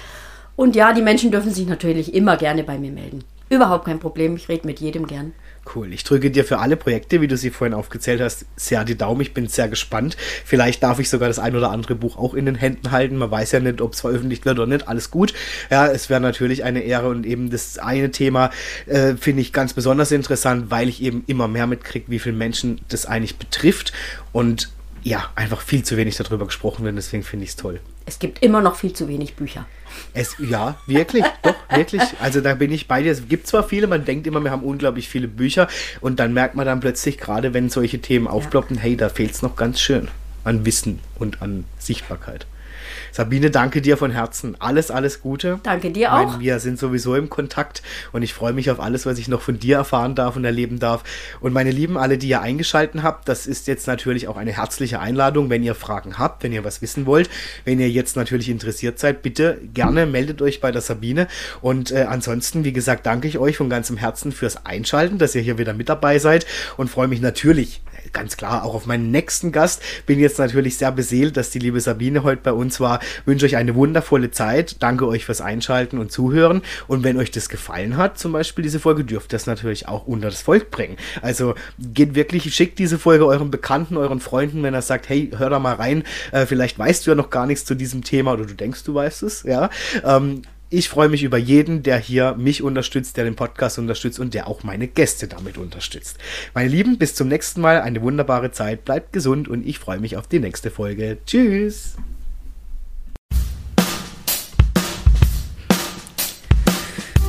Und ja, die Menschen dürfen sich natürlich immer gerne bei mir melden. Überhaupt kein Problem. Ich rede mit jedem gern. Cool. Ich drücke dir für alle Projekte, wie du sie vorhin aufgezählt hast, sehr die Daumen. Ich bin sehr gespannt. Vielleicht darf ich sogar das ein oder andere Buch auch in den Händen halten. Man weiß ja nicht, ob es veröffentlicht wird oder nicht. Alles gut. Ja, es wäre natürlich eine Ehre und eben das eine Thema äh, finde ich ganz besonders interessant, weil ich eben immer mehr mitkriege, wie viele Menschen das eigentlich betrifft und ja, einfach viel zu wenig darüber gesprochen wird. Deswegen finde ich es toll. Es gibt immer noch viel zu wenig Bücher. Es, ja, wirklich, doch, wirklich. Also da bin ich bei dir. Es gibt zwar viele, man denkt immer, wir haben unglaublich viele Bücher und dann merkt man dann plötzlich, gerade wenn solche Themen aufploppen, ja. hey, da fehlt es noch ganz schön an Wissen und an Sichtbarkeit. Sabine, danke dir von Herzen. Alles, alles Gute. Danke dir auch. Meine, wir sind sowieso im Kontakt und ich freue mich auf alles, was ich noch von dir erfahren darf und erleben darf. Und meine Lieben, alle, die ihr eingeschalten habt, das ist jetzt natürlich auch eine herzliche Einladung, wenn ihr Fragen habt, wenn ihr was wissen wollt, wenn ihr jetzt natürlich interessiert seid, bitte gerne meldet euch bei der Sabine. Und äh, ansonsten, wie gesagt, danke ich euch von ganzem Herzen fürs Einschalten, dass ihr hier wieder mit dabei seid und freue mich natürlich ganz klar auch auf meinen nächsten Gast. Bin jetzt natürlich sehr beseelt, dass die liebe Sabine heute bei uns war. Wünsche euch eine wundervolle Zeit. Danke euch fürs Einschalten und Zuhören. Und wenn euch das gefallen hat, zum Beispiel diese Folge, dürft ihr das natürlich auch unter das Volk bringen. Also geht wirklich, schickt diese Folge euren Bekannten, euren Freunden, wenn er sagt, hey, hör da mal rein. Äh, vielleicht weißt du ja noch gar nichts zu diesem Thema oder du denkst, du weißt es, ja. Ähm, ich freue mich über jeden, der hier mich unterstützt, der den Podcast unterstützt und der auch meine Gäste damit unterstützt. Meine Lieben, bis zum nächsten Mal. Eine wunderbare Zeit. Bleibt gesund und ich freue mich auf die nächste Folge. Tschüss.